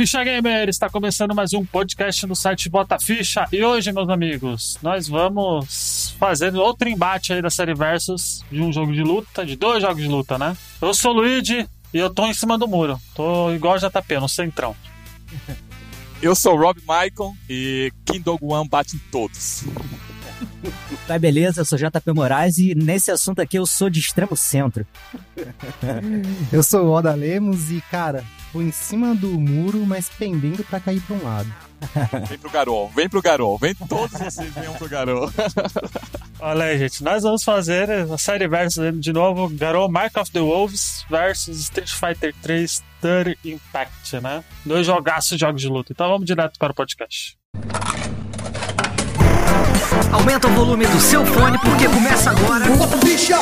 Ficha Gamer, está começando mais um podcast no site Bota Ficha. E hoje, meus amigos, nós vamos fazer outro embate aí da série Versus de um jogo de luta, de dois jogos de luta, né? Eu sou o Luigi e eu tô em cima do muro. Tô igual JP, no centrão. Eu sou o Rob Michael e King Dog One bate em todos. Tá, beleza? Eu sou JP Moraes e nesse assunto aqui eu sou de extremo centro. eu sou o Oda Lemos e, cara, tô em cima do muro, mas pendendo para cair para um lado. Vem pro Garou, vem pro Garou, vem todos vocês venham pro Garou. Olha aí, gente, nós vamos fazer a série versus de novo, Garou Mark of the Wolves versus Street Fighter 3 Third Impact, né? Dois jogaços de jogos de luta. Então vamos direto para o podcast. Aumenta o volume do seu fone porque começa agora. Bicha!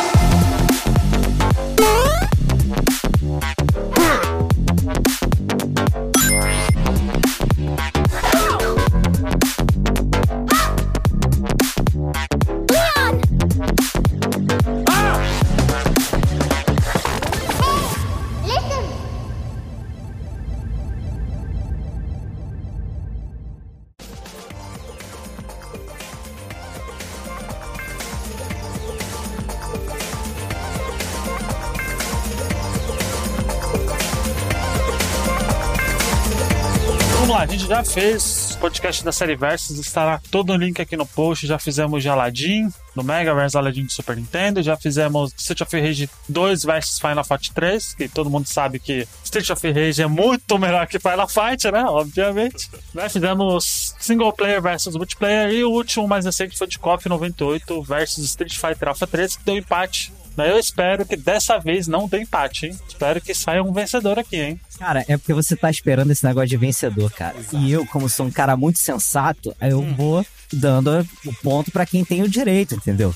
Já fez podcast da série Versus, estará todo o link aqui no post. Já fizemos de Aladdin, do Mega versus Aladdin do Super Nintendo. Já fizemos Street of Rage 2 versus Final Fight 3, que todo mundo sabe que Street of Rage é muito melhor que Final Fight, né? Obviamente. né? Fizemos single player versus multiplayer e o último mais recente foi de KOF 98 versus Street Fighter Alpha 3, que deu empate eu espero que dessa vez não dê empate, hein? Espero que saia um vencedor aqui, hein? Cara, é porque você tá esperando esse negócio de vencedor, cara. Exato. E eu, como sou um cara muito sensato, eu hum. vou dando o ponto para quem tem o direito, entendeu?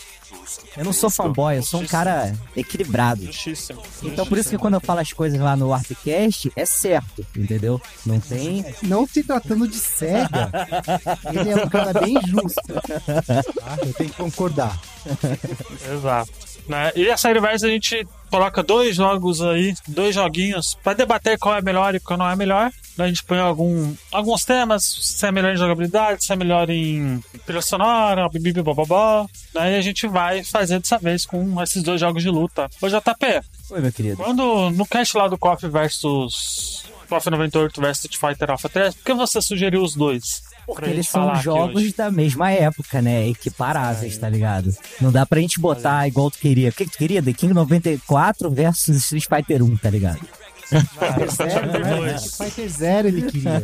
Eu não sou fanboy, eu sou um cara equilibrado. Então por isso que quando eu falo as coisas lá no Artcast, é certo, entendeu? Não tem. Não se tratando de cega, ele é um cara bem justo. Ah, eu tenho que concordar. Exato. Né? E a série Versus a gente coloca dois jogos aí, dois joguinhos, para debater qual é melhor e qual não é melhor. A gente põe algum, alguns temas, se é melhor em jogabilidade, se é melhor em trilha sonora, bibi bababá. Daí a gente vai fazer dessa vez com esses dois jogos de luta. Ô JP. Oi, meu querido. Quando no cast lá do KOF versus KOF 98 versus Street Fighter Alpha 3, por que você sugeriu os dois? Porque eles são jogos da mesma época, né? Equiparáveis, tá ligado? Não dá pra gente botar igual tu queria. O que, que tu queria? The King 94 versus Street Fighter 1, tá ligado? Fighter Zero? Fighter Zero ele queria.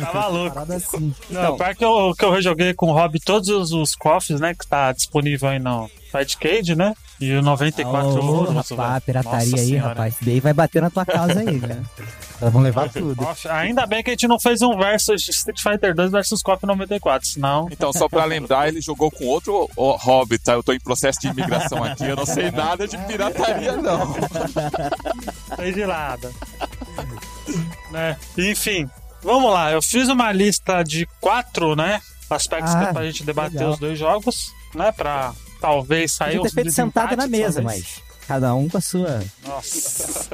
Tá maluco. Assim. Não, então, pior que eu, que eu rejoguei com o Rob todos os cofres, né? Que tá disponível aí no Fightcade, né? E o 94 oh, ouro. Rapaz, pirataria Nossa aí, senhora. rapaz. Daí vai bater na tua casa aí, né? Elas vão levar tudo. Nossa, ainda bem que a gente não fez um versus Street Fighter 2 versus KOF 94, senão. Então, só pra lembrar, ele jogou com outro hobby, tá? Eu tô em processo de imigração aqui, eu não sei nada de pirataria, não. Sei de nada. né? Enfim, vamos lá. Eu fiz uma lista de quatro, né? Aspectos ah, pra gente debater legal. os dois jogos, né? Pra talvez Podia ter feito sentada na mesa, mas cada um com a sua. Nossa.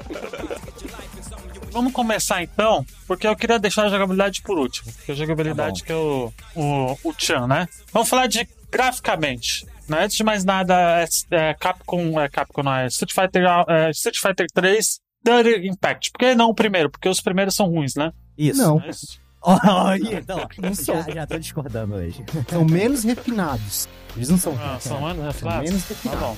Vamos começar então, porque eu queria deixar a jogabilidade por último. Porque a jogabilidade tá que é o, o, o Chan, né? Vamos falar de graficamente. Né? Antes de mais nada, é, é Capcom, é Capcom não é Street Fighter, é, Street Fighter 3 Dirty Impact. Por que não o primeiro? Porque os primeiros são ruins, né? Isso. Não. É isso. Olha, não, não são. Já, já tô discordando hoje. São menos refinados. Eles não são. Ah, são menos refinados? Menos refinados. Tá bom.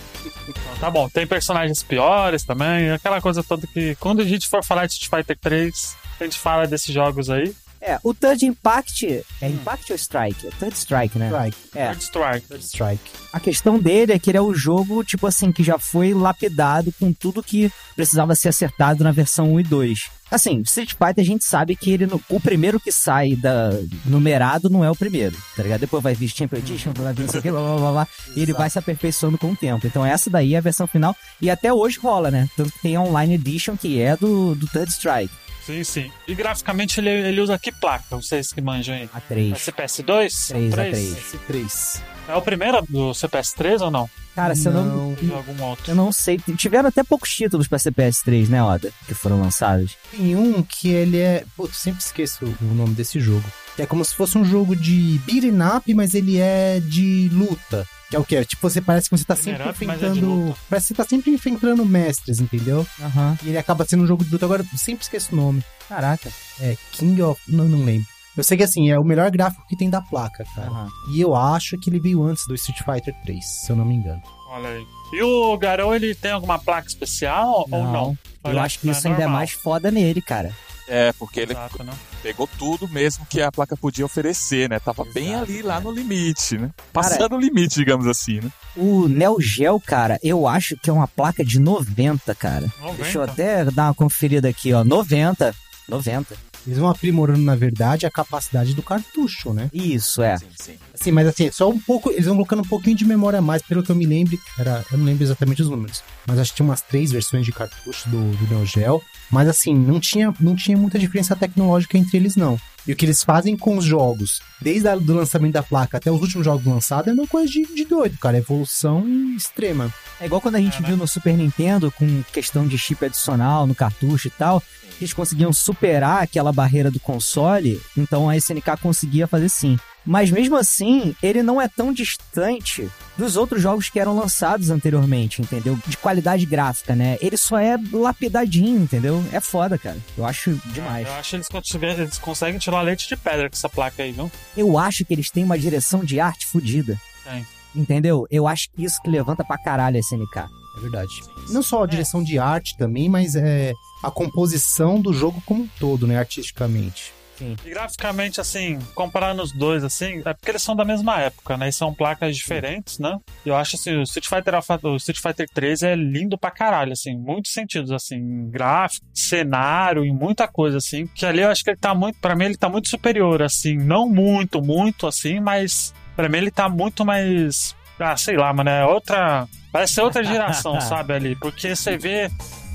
Então, tá bom, tem personagens piores também, aquela coisa toda que quando a gente for falar de Street Fighter 3, a gente fala desses jogos aí. É, o Third Impact. É Impact ou Strike? É Third Strike, né? Strike. É. Third Strike. Third Strike. A questão dele é que ele é o jogo, tipo assim, que já foi lapidado com tudo que precisava ser acertado na versão 1 e 2. Assim, Street Fighter a gente sabe que ele o primeiro que sai da numerado não é o primeiro, tá ligado? Depois vai vir Champion Edition, vai vir isso aqui, blá blá blá blá, e ele vai se aperfeiçoando com o tempo. Então essa daí é a versão final e até hoje rola, né? Tanto que tem a Online Edition que é do, do Third Strike. Sim, sim. E graficamente ele, ele usa que placa? Vocês que manjam aí? A3. É CPS 2? 3, A3. A3. S3. É o primeiro do CPS 3 ou não? Cara, se eu não, Não. Ou algum outro. eu não sei. Tiveram até poucos títulos pra CPS3, né, Oda? Que foram lançados. Tem um que ele é. Putz, sempre esqueço o nome desse jogo. Que é como se fosse um jogo de beat'em up, mas ele é de luta. Que é o que? Tipo, você parece que você tá sempre up, é enfrentando. luta. parece que você tá sempre enfrentando mestres, entendeu? Aham. E ele acaba sendo um jogo de luta. Agora, eu sempre esqueço o nome. Caraca. É King of. Não, não lembro. Eu sei que assim, é o melhor gráfico que tem da placa, cara. Aham. E eu acho que ele veio antes do Street Fighter 3, se eu não me engano. Olha aí. E o Garou, ele tem alguma placa especial ou não? Eu Olha, acho que isso ainda é mais foda nele, cara. É, porque ele Exato, né? pegou tudo mesmo que a placa podia oferecer, né? Tava bem Exato, ali, lá cara. no limite, né? Passando o limite, digamos assim, né? O Neo Geo, cara, eu acho que é uma placa de 90, cara. 90? Deixa eu até dar uma conferida aqui, ó. 90. 90. Eles vão aprimorando, na verdade, a capacidade do cartucho, né? Isso, é. Sim, sim. Assim, mas assim, só um pouco. Eles vão colocando um pouquinho de memória a mais, pelo que eu me lembro. Era, eu não lembro exatamente os números. Mas acho que tinha umas três versões de cartucho do, do Neo Geo. Mas assim, não tinha, não tinha muita diferença tecnológica entre eles, não. E o que eles fazem com os jogos, desde o lançamento da placa até os últimos jogos lançados, é uma coisa de, de doido, cara. Evolução extrema. É igual quando a gente É, né? viu no Super Nintendo com questão de chip adicional no cartucho e tal. Que Eles conseguiam superar aquela barreira do console, então a SNK conseguia fazer sim. Mas mesmo assim, ele não é tão distante dos outros jogos que eram lançados anteriormente, entendeu? De qualidade gráfica, né? Ele só é lapidadinho, entendeu? É foda, cara. Eu acho demais. Eu acho que eles, conseguem- eles conseguem tirar leite de pedra com essa placa aí, viu? Eu acho que eles têm uma direção de arte fodida. Tem. Entendeu? Eu acho que isso que levanta pra caralho a SNK. É verdade. Não só a direção de arte também, mas é a composição do jogo como um todo, né? Artisticamente. E graficamente, assim, comparando os dois, assim, é porque eles são da mesma época, né? E são placas diferentes, né? E eu acho, assim, o Street Fighter, Alpha- o Street Fighter 3 é lindo pra caralho, assim, em muitos sentidos, assim, em gráfico, cenário, em muita coisa, assim. Que ali eu acho que ele tá muito, pra mim, ele tá muito superior, assim, não muito, muito, assim, mas pra mim ele tá muito mais. Ah, sei lá, mano, é outra. Parece ser outra geração, sabe, ali? Porque você vê.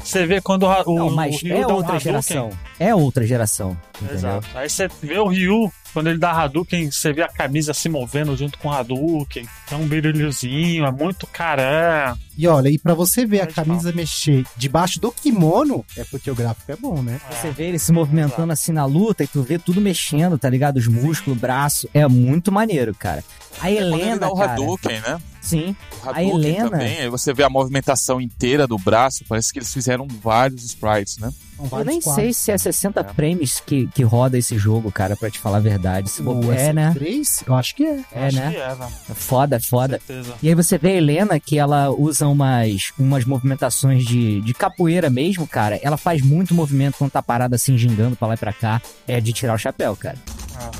Você vê quando o, Não, mas o Ryu é dá um outra Hadouken, geração. É outra geração. Entendeu? Exato. Aí você vê o Ryu, quando ele dá Hadouken, você vê a camisa se movendo junto com o Hadouken. Tem um brilhozinho, é muito caramba. E olha, e pra você ver a Pode camisa mexer debaixo do kimono, é porque o gráfico é bom, né? Você vê ele se movimentando assim na luta e tu vê tudo mexendo, tá ligado? Os músculos, o braço. É muito maneiro, cara. A Quando ele Helena, dá o cara. Hadouken, né? Sim. O A Helena- também, aí você vê a movimentação inteira do braço, parece que eles fizeram vários sprites, né? Eu nem quadros. sei se é 60 frames que, que roda esse jogo, cara, pra te falar a verdade. Se O for- é, né? S3, eu acho que é. É, Acho né? que é, velho. É Foda, foda. Com certeza. E aí você vê a Helena que ela usa umas, umas movimentações de, de capoeira mesmo, cara. Ela faz muito movimento quando tá parada assim, gingando pra lá e pra cá. É de tirar o chapéu, cara.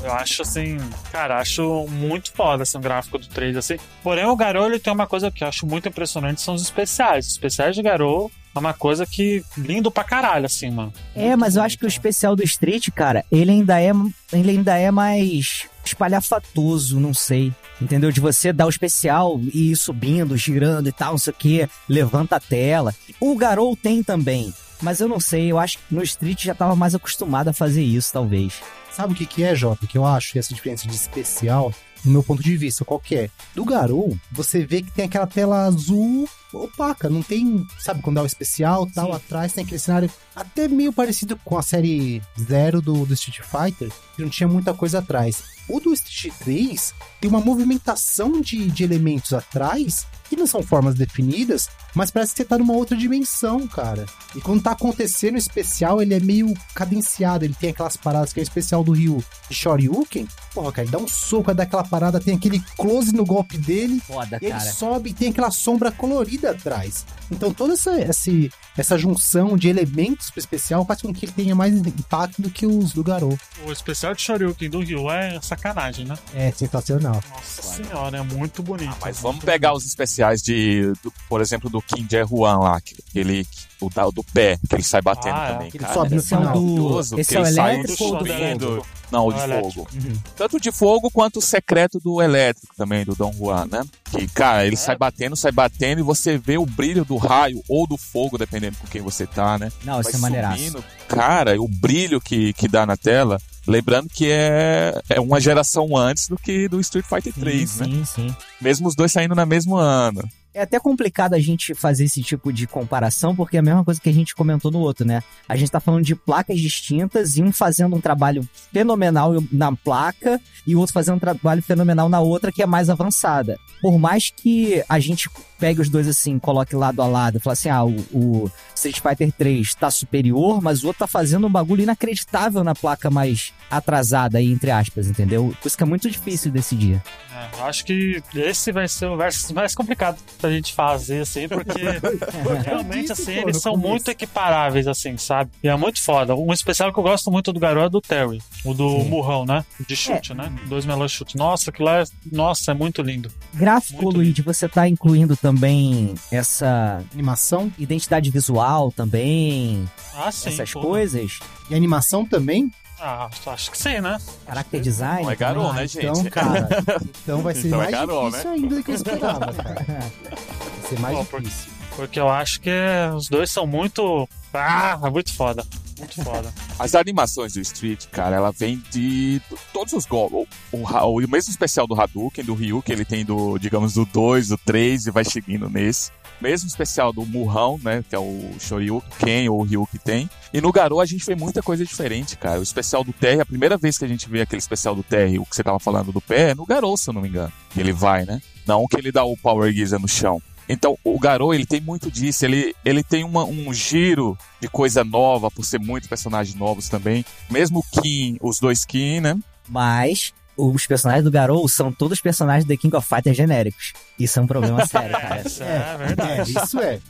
Eu acho assim, cara, acho muito foda assim, o gráfico do 3, assim. Porém, o Garou ele tem uma coisa que eu acho muito impressionante, são os especiais. Os especiais de Garou é uma coisa que lindo pra caralho, assim, mano. É, Muito mas eu acho que o especial do Street, cara, ele ainda é, ele ainda é mais espalhafatoso, não sei. Entendeu? De você dar o especial e ir subindo, girando e tal, não sei o que, levanta a tela. O Garou tem também. Mas eu não sei, eu acho que no Street já tava mais acostumado a fazer isso, talvez. Sabe o que, que é, Jota? Que eu acho essa diferença de especial, no meu ponto de vista, qual que é? Do Garou, você vê que tem aquela tela azul opaca, não tem, sabe, quando dá o especial tal, Sim. atrás tem aquele cenário até meio parecido com a série Zero do, do Street Fighter, que não tinha muita coisa atrás. O do Street 3 tem uma movimentação de, de elementos atrás que não são formas definidas, mas parece que você tá numa outra dimensão, cara. E quando tá acontecendo o especial, ele é meio cadenciado. Ele tem aquelas paradas que é o especial do Ryu de Shoryuken. Porra, cara, ele dá um soco, dá aquela parada, tem aquele close no golpe dele. Foda, E ele cara. sobe e tem aquela sombra colorida atrás. Então toda essa, essa, essa junção de elementos pro especial faz com que ele tenha mais impacto do que os do Garou. O especial de Shoryuken do Ryu é sacanagem, né? É sensacional. Nossa senhora, é muito bonito. Mas muito vamos pegar os especiais de, do- por exemplo, do Kim Jae Huan lá, que ele, o da- do pé, que ele sai batendo Ah, é. também, ele cara. sobe no é final. do. Esse que é o ele sai elétrico ou do fogo? Não, o de fogo. Uhum. Tanto de fogo quanto o secreto do elétrico também, do Dom Juan, né? Que, cara, ele É. sai batendo, sai batendo e você vê o brilho do raio ou do fogo, dependendo com quem você tá, né? Não, isso é maneiraço. Cara, o brilho que, que dá na tela. Lembrando que é, é uma geração antes do que do Street Fighter 3, sim, né? sim, sim. Mesmo os dois saindo no mesmo ano. É até complicado a gente fazer esse tipo de comparação, porque é a mesma coisa que a gente comentou no outro, né? A gente tá falando de placas distintas e um fazendo um trabalho fenomenal na placa e o outro fazendo um trabalho fenomenal na outra que é mais avançada. Por mais que a gente pegue os dois assim, coloque lado a lado, fala assim: ah, o, o, Street Fighter 3 tá superior, mas o outro tá fazendo um bagulho inacreditável na placa mais atrasada aí, entre aspas, entendeu? Por isso que é muito difícil decidir. É, eu acho que esse vai ser o versus mais complicado pra gente fazer, assim, porque realmente, assim, eles são muito equiparáveis, assim, sabe? E é muito foda. Um especial que eu gosto muito do garoto é do Terry, o do Sim. Murrão, né? De chute, é. né? Dois melhores chutes. Nossa, aquilo é. Nossa, é muito lindo. Gráfico, Luigi, você tá incluindo também essa animação, identidade visual também. Ah, sim. Essas coisas. E animação também? Ah, acho que sim, né? Character design. Não é garou, né, gente? Então, cara, então vai ser então mais é garou, difícil né? ainda do que eu esperava, cara. Vai ser mais Pô, difícil. Porque, porque eu acho que os dois são muito. Ah, muito foda. Muito foda. As animações do Street, cara, ela vem de todos os golpes. O, o, o, mesmo especial do Hadouken, do Ryu, que ele tem do, digamos, do 2, do 3 e vai seguindo nesse. Mesmo especial do Murrão, né? Que é o Shoryuken ou o Ryu que tem. E no Garou a gente vê muita coisa diferente, cara. O especial do Terry, a primeira vez que a gente vê aquele especial do Terry, o que você tava falando do pé, é no Garou, se eu não me engano. Que ele vai, né? Não que ele dá o Power Gear no chão. Então, o Garou, ele tem muito disso. Ele, ele tem uma, um giro de coisa nova, por ser muito personagens novos também. Mesmo o Kim, os dois Kim, né? Mas os personagens do Garou são todos personagens do King of Fighters genéricos. Isso é um problema sério, cara. é, é verdade. É, isso é.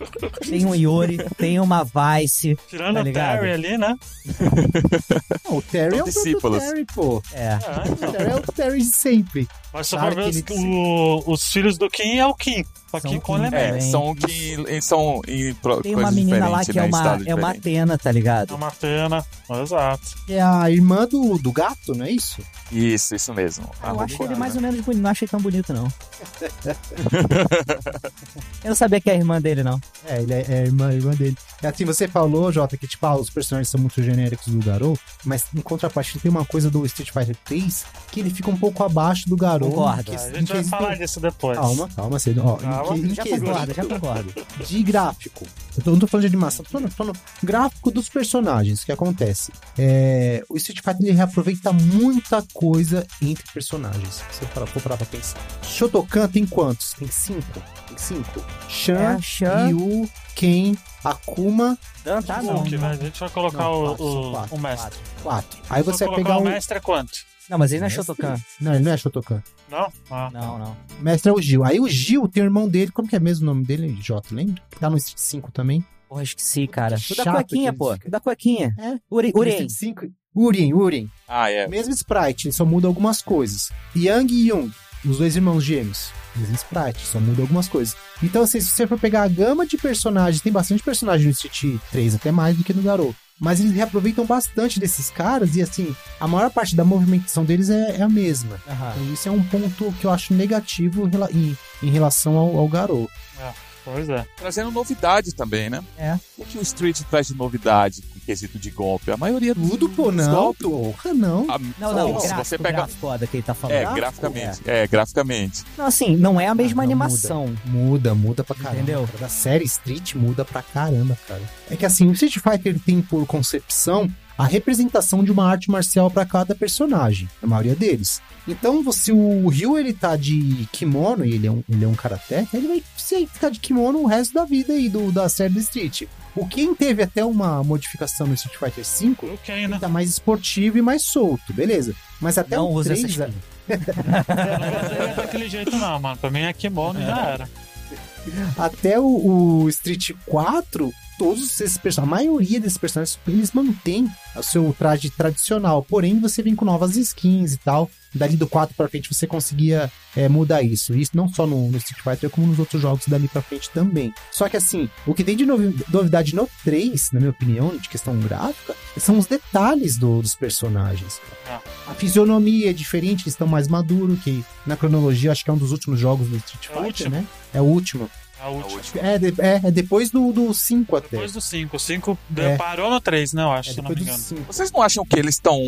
Tem um Yori, tem uma Vice. Tirando tá o Terry ali, né? Não, o Terry é o Terry, pô. É. o Terry é o Terry de sempre. Mas se for ver os, o, os filhos do Kim é o Kim. Só que com É, são que são em pro, Tem uma menina lá que é né, uma, é uma Atena, tá ligado? É uma Atena, exato. É a irmã do, do gato, não é isso? Isso, isso mesmo. Ah, eu acho ele mais ou menos bonito, não achei tão bonito, não. eu não sabia que é a irmã dele, não. É, ele é, é a irmã, a irmã dele. É assim, você falou, Jota, que tipo, ah, os personagens são muito genéricos do Garou, mas em contrapartida tem uma coisa do Street Fighter 3 que ele fica um pouco abaixo do Garou. Concordo. Que, a gente vai falar disso depois. Calma, calma, cedo. Ó, calma. Em que, já concordo, já concordo. De gráfico. Eu não tô falando de animação, tô falando, tô falando gráfico dos personagens. O que acontece? É, o Street Fighter ele reaproveita muita coisa entre personagens. Se eu for parar pra pensar. Shotokan tem quantos? Tem cinco? Tem cinco. Shan, é, Ryu, Ken, Akuma. Dan, tá, não, não. A gente vai colocar não, quatro, o, quatro, o, mestre. Quatro. quatro. Aí você vai pegar o. O mestre é quanto? Não, mas ele não é Shotokan. Não, ele não é Shotokan. Não? Ah. Não, não. Mestre é o Gil. Aí o Gil tem o irmão dele, como que é mesmo o nome dele? Jota, lembra? Tá no Street 5 também. Porra, esqueci, cara. O da cuequinha, pô. O da cuequinha. É. Uri, Urien. 5. Urien, Urien. Ah, é. Mesmo sprite, ele só muda algumas coisas. Yang e Yung, os dois irmãos gêmeos. Mesmo sprite, só muda algumas coisas. Então, assim, se você for pegar a gama de personagens, tem bastante personagem no Street 3, até mais do que no Garou. Mas eles reaproveitam bastante desses caras e, assim, a maior parte da movimentação deles é, é a mesma. Uhum. Então, isso é um ponto que eu acho negativo em, em relação ao, ao Garou. É. Pois é. Trazendo novidade também, né? É. O que o Street traz de novidade em quesito de golpe? A maioria Tudo, pô, não. Porra, não. A, não, não, não. Se gráfico, você pega. Foda que ele tá falando. É, graficamente. É. é. graficamente. Não, assim, não é a mesma ah, animação. Muda. muda, muda pra caramba. Entendeu? Da série Street muda pra caramba, cara. É que assim, o Street Fighter tem por concepção a representação de uma arte marcial para cada personagem, a maioria deles. Então, se o Ryu ele tá de kimono e ele é um, ele é um karaté, ele vai ficar de kimono o resto da vida aí do, da série do Street. O Ken teve até uma modificação no Street Fighter V, o Ken, né? tá mais esportivo e mais solto, beleza. Mas até não o usa 3... Essa não daquele jeito não, mano. Pra mim é kimono e já era. Até o, o Street 4, todos esses personagens, a maioria desses personagens, eles mantêm o seu traje tradicional, porém você vem com novas skins e tal. Dali do 4 pra frente você conseguia é, mudar isso. Isso não só no, no, Street Fighter, como nos outros jogos dali pra frente também. Só que assim, o que tem de novidade no 3, na minha opinião, de questão gráfica, são os detalhes do, dos personagens. Ah. A fisionomia é diferente, eles estão mais maduros, que na cronologia acho que é um dos últimos jogos do Street é Fighter, é né? É o último. A última. É, de, é, é, depois do 5 até. Depois do 5. O 5 é. parou no 3, né? Eu acho, é, se não me engano. Vocês não acham que eles estão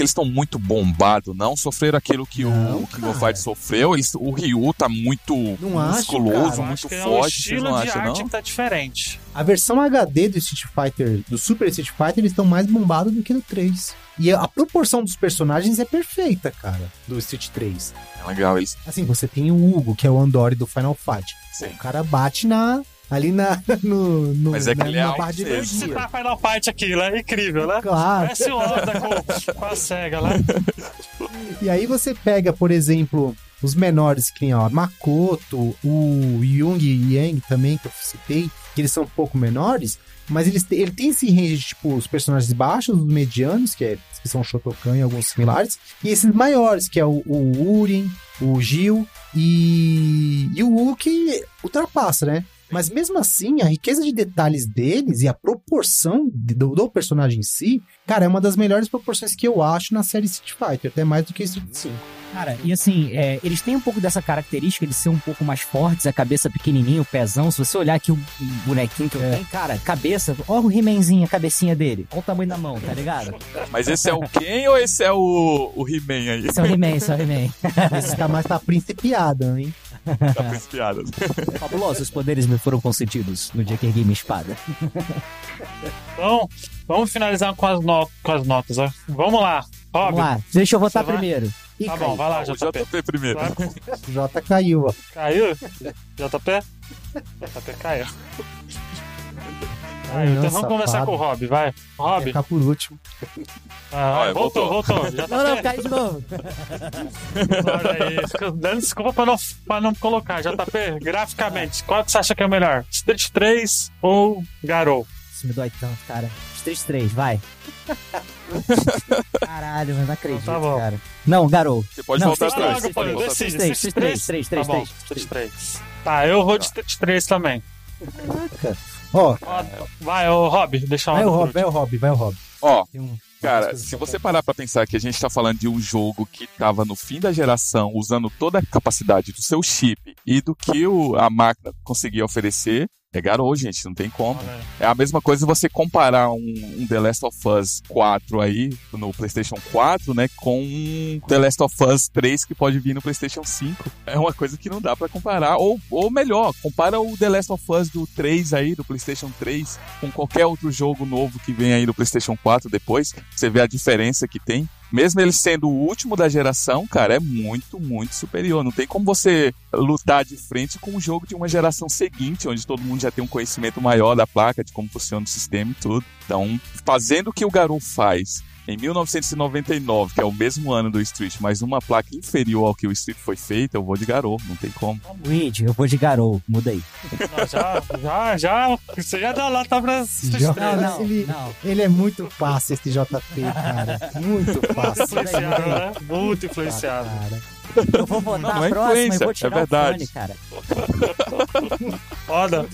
porque eles estão muito bombados, não sofreram aquilo que Não, o King of Fighters sofreu. Eles, o Ryu tá muito Não acho, musculoso, cara. muito Acho que é o forte, vocês estilo não de arte não? que tá diferente. A versão HD do Street Fighter, do Super Street Fighter, eles estão mais bombados do que no 3. E a proporção dos personagens é perfeita, cara, do Street 3. É legal, eles. Assim, você tem o Hugo, que é o Andori do Final Fight. Sim. O cara bate na. Ali na. No, no, Mas é que na, ele é na barra de mesmo. Você energia. tá Final Fight aqui, né? Incrível, né? Claro. Parece o Oda com, com a SEGA lá. E aí você pega, por exemplo, os menores que tem, ó, Makoto, o Jung e Yang também, que eu citei, que eles são um pouco menores, mas eles te- ele tem esse range de, tipo, os personagens baixos, os medianos, que, é, que são o Shotokan e alguns similares, e esses maiores, que é o, o Urin, o Gil e, e o Wu, que ultrapassa, né? Mas mesmo assim, a riqueza de detalhes deles e a proporção de- do, do personagem em si, cara, é uma das melhores proporções que eu acho na série Street Fighter, até mais do que Street 5. Cara, e assim, é, eles têm um pouco dessa característica de ser um pouco mais fortes, a cabeça pequenininha, o pezão. Se você olhar aqui o bonequinho que eu tenho, cara, cabeça, olha o He-Manzinho, a cabecinha dele. Olha o tamanho da mão, tá ligado? Mas esse é o Ken ou esse é o, o He-Man aí? Esse é o He-Man, esse é o He-Man. Esse tá mais tá principiado, hein? Tá piadas. Fabulosos poderes me foram concedidos no dia que ergui minha espada. Então, vamos finalizar com as, no- com as notas, ó. Vamos lá. Rob, Vamos lá, deixa eu votar Você vai? primeiro. Ih, tá caiu. bom, vai lá, O JP. JP primeiro. Vai. O J caiu, ó. Caiu? JP? JP caiu. Ai, Então vamos conversar safado. com o Rob, vai. Rob, ficar por último. ah, Olha, voltou, voltou. JP, Não, não, caiu de novo. olha aí. fica Dando desculpa pra não, pra não colocar. JP, graficamente, qual que você acha que é o melhor? Street 3 ou Garou? Isso me dói tanto, cara. Street 3, vai. Caralho, mas não acredito, Então tá bom. cara. Não, Garou. Você pode Não, voltar Street atrás. Street Street 3, 3, 3, 3, tá bom, 3. Street 3. Tá, eu vou de Street 3 também. Ó, Vai, ô Rob, deixa vai o Rob, vai o Rob, vai o Rob. Ó, um- Cara, se você parar pra pensar que a gente tá falando de um jogo que tava no fim da geração, usando toda a capacidade do seu chip e do que o- a máquina conseguia oferecer, é garou, gente, não tem como. É a mesma coisa você comparar um, um The Last of Us 4 aí, no PlayStation 4, né, com um The Last of Us 3 que pode vir no PlayStation 5. É uma coisa que não dá pra comparar. Ou, ou melhor, compara o The Last of Us do 3 aí, do PlayStation 3, com qualquer outro jogo novo que vem aí no PlayStation 4 depois. Você vê a diferença que tem. Mesmo ele sendo o último da geração, cara, é muito, muito superior. Não tem como você lutar de frente com um jogo de uma geração seguinte, onde todo mundo já tem um conhecimento maior da placa, de como funciona o sistema e tudo. Então, fazendo o que o Garou faz em 1999, que é o mesmo ano do Street, mas uma placa inferior ao que o Street foi feito, eu vou de Garou, não tem como. Luigi, eu vou de Garou. Muda aí. Não, já, já, já. Você já dá lá, tá pra Street Já- 3. Não, não, ele, não. ele é muito fácil, esse JP, cara. Muito fácil. Influenciado, né? Muito influenciado. Cara. Eu vou votar Não, não é a próxima e vou é tirar verdade. o fone, cara. Foda.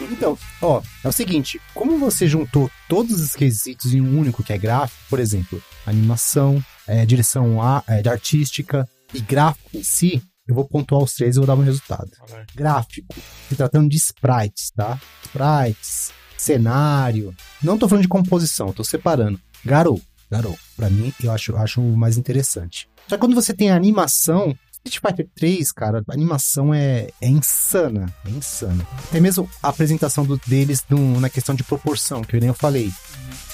Então, ó, é o seguinte, como você juntou todos os quesitos em um único que é gráfico, por exemplo, animação, é, direção a, é, de artística e gráfico em si, eu vou pontuar os três e vou dar meu resultado. Gráfico, se tratando de sprites, tá? Sprites, cenário. Não tô falando de composição, tô separando. Garou, Garou. Pra mim, eu acho, acho o mais interessante. Só que quando você tem a animação, Street Fighter 3, cara, a animação é, é insana, é insana. Até mesmo a apresentação do- deles na questão de proporção, que eu nem falei.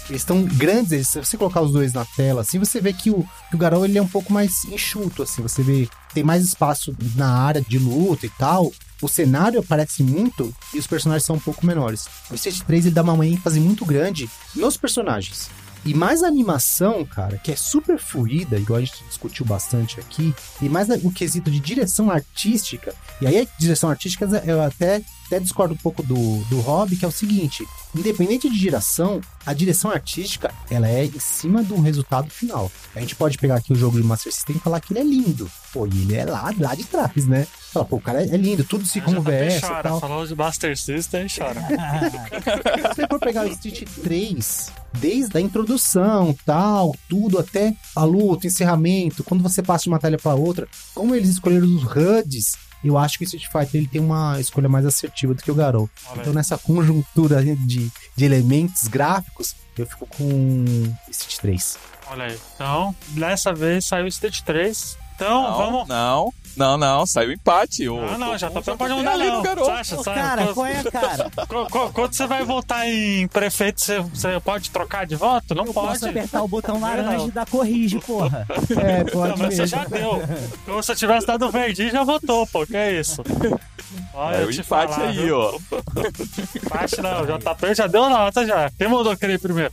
Eles estão grandes, eles- se você colocar os dois na tela, assim, você vê que o, que o Garou ele é um pouco mais enxuto, assim, você vê tem mais espaço na área de luta e tal. O cenário aparece muito e os personagens são um pouco menores. O Street 3 ele dá uma ênfase muito grande nos personagens. E mais animação, cara, que é super fluida, igual a gente discutiu bastante aqui, e mais o quesito de direção artística, e aí a direção artística eu até, até discordo um pouco do, do Rob, que é o seguinte, independente de direção, a direção artística, ela é em cima do resultado final. A gente pode pegar aqui o jogo de Master System e falar que ele é lindo. Pô, e ele é lá, lá de trás, né? Fala, pô, o cara é lindo, tudo se conversa e chora. tal. Falou de Buster System e chora. Se você for pegar o Street 3, desde a introdução, tal, tudo, até a luta, o encerramento, quando você passa de uma talha para outra, como eles escolheram os HUDs, eu acho que o Street Fighter ele tem uma escolha mais assertiva do que o Garou. Olha Então nessa conjuntura de, de elementos gráficos, eu fico com Street 3. Olha aí. Então, dessa vez saiu o Street 3. Então, Não, vamos. não, não, não, saiu empate. Ah, não, já tá o pode JP mudar ali no não. garoto. Sasha, Ô, sabe? cara, Quando- qual é, cara? Qu- qu- Quando você vai votar em prefeito, você, você pode trocar de voto? Não Eu pode. posso apertar o botão Não. laranja e dar corrige, porra. É, Não, pode mas você mesmo. já deu. Então, se eu tivesse dado verde, já votou, pô. Que é isso? Olha, É o te empate falar, aí, viu? ó. Empate não, o JP já deu nota já. Quem mandou aquele primeiro?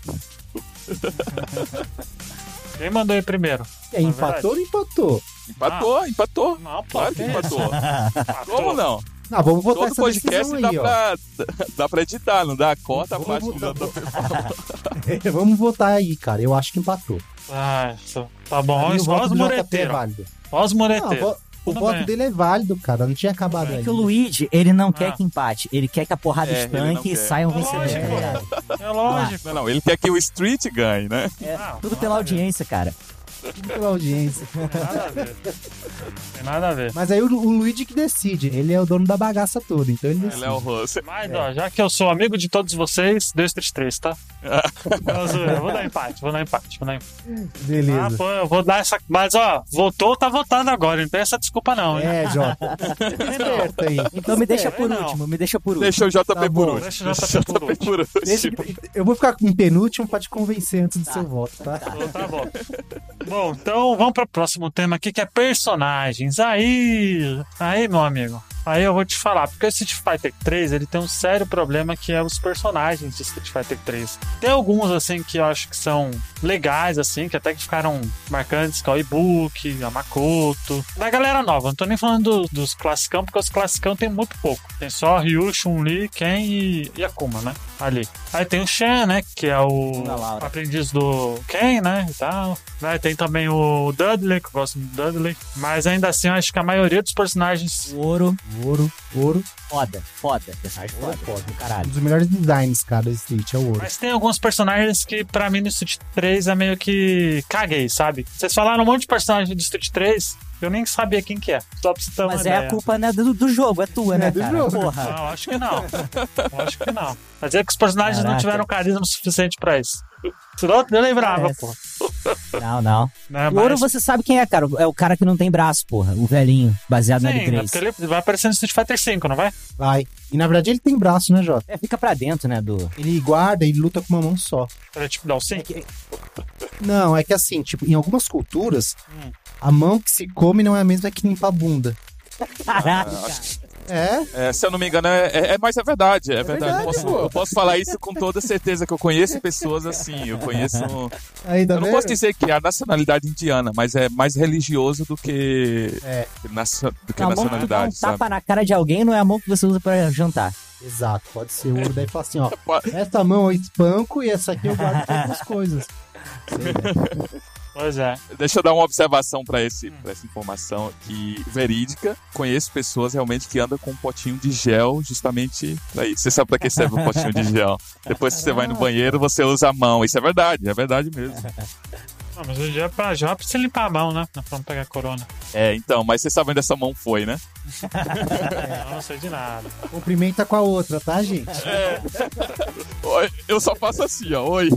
Quem mandou aí primeiro? Aí, empatou ou não empatou? Empatou, empatou. Não, pô. Claro que que empatou. Como não? Ah, vamos votar Todo essa podcast decisão dá aí, ó. pra, dá pra editar, não dá? Corta a Vamos parte do votar. JP. Vamos votar aí, cara. Eu acho que empatou. Ah, isso- tá bom. Olha os é mureteiros. válido. Olha os Não, o Tudo voto bem. dele é válido, cara. Não tinha acabado É ainda. que o Luigi, ele não quer Ah. que empate. Ele quer que a porrada É, não estanque e quer. saia um É vencedor. lógico. tá ligado? É lógico. Não, não, ele quer que o Street ganhe, né? É, Não, tudo pela a ver. audiência, cara. Pela audiência. Tem nada a ver. Tem nada a ver. Mas aí o, o Luigi que decide. Ele é o dono da bagaça toda, então ele decide. Ele é o Russell. Mas, ó, já que eu sou amigo de todos vocês, deu Street 3, tá? Eu vou dar empate, vou dar empate, vou dar empate. Ah, Beleza. pô, eu vou dar essa. Mas, ó, votou, tá votando agora, não tem essa desculpa, não, hein? É, Jota. Esperto aí. Então me deixa É, por não. último, me deixa por último. Deixa o JP Tá por bom, último. deixa o JP por último. por último. Deixa- eu vou ficar em penúltimo pra te convencer antes do seu voto, tá? Então tá bom. Bom, então vamos pro próximo tema aqui que é personagens. Aí, aí, meu amigo. Aí eu vou te falar, porque o Street Fighter 3 ele tem um sério problema que é os personagens de Street Fighter 3. Tem alguns assim que eu acho que são legais assim, que até que ficaram marcantes, que é o Ibuki, a Makoto. Da galera nova, não tô nem falando do- dos classicão, porque os classicão tem muito pouco. Tem só Ryu, Chun-Li, Ken e, e Akuma, né? Ali. Aí tem o Shen, né? Que é o aprendiz do Ken, né? E tal. Né, Tem também o Dudley, que eu gosto do Dudley. Mas ainda assim, eu acho que a maioria dos personagens. Ouro, Ouro, ouro. foda, foda. Personagem foda, foda, do Um caralho. dos melhores designs, cara, do Street é o ouro. Mas tem alguns personagens que, pra mim, no Street 3 é meio que caguei, sabe? Vocês falaram um monte de personagem do Street 3, eu nem sabia quem que é. Só pra você Mas é ideia. a culpa né, do, do jogo, é tua, né, do cara? jogo. Porra. Não, acho que não. Eu acho que não. Mas é que os personagens não Caraca. tiveram carisma suficiente pra isso. Senão eu lembrava, Parece. pô. Não, não. Né, O ouro mas- você sabe quem é, cara. É o cara que não tem braço, porra. O velhinho, baseado no Sim, é L3. porque ele vai aparecer no Street Fighter 5, não vai? Vai. E na verdade ele tem braço, né, Jota? É, fica pra dentro, né, do... Ele guarda e luta com uma mão só. Ele é tipo dar o 5? Não, é que assim, tipo, em algumas culturas, Hum. a mão que se come não é a mesma que limpa a bunda. Caralho, Ah. É? É, se eu não me engano, é, é- é- mas é verdade, é, verdade. verdade, eu, posso, eu posso falar isso com toda certeza, que eu conheço pessoas assim, eu conheço... Tá Eu não vendo? posso dizer que é a nacionalidade indiana, mas é mais religioso do que, É. nacio- do que A mão que dá um nacionalidade, sabe? tapa na cara de alguém não é a mão que você usa pra jantar. Exato, pode ser. O daí fala assim, ó. Essa mão eu espanco e essa aqui eu guardo pra outras coisas. Pois é. Deixa eu dar uma observação pra esse, pra essa informação aqui verídica. Conheço pessoas realmente que andam com um potinho de gel justamente pra isso. Você sabe pra que serve o potinho de gel? Depois que você vai no banheiro, você usa a mão. Isso é verdade, é verdade mesmo. Não, mas hoje é pra, já é pra você limpar a mão, né? Não pra não pegar corona. É, então, mas você sabe onde essa mão foi, né? Não, não sei de nada. Cumprimenta com a outra, tá, gente? Oi, Eu só faço assim, ó. Oi.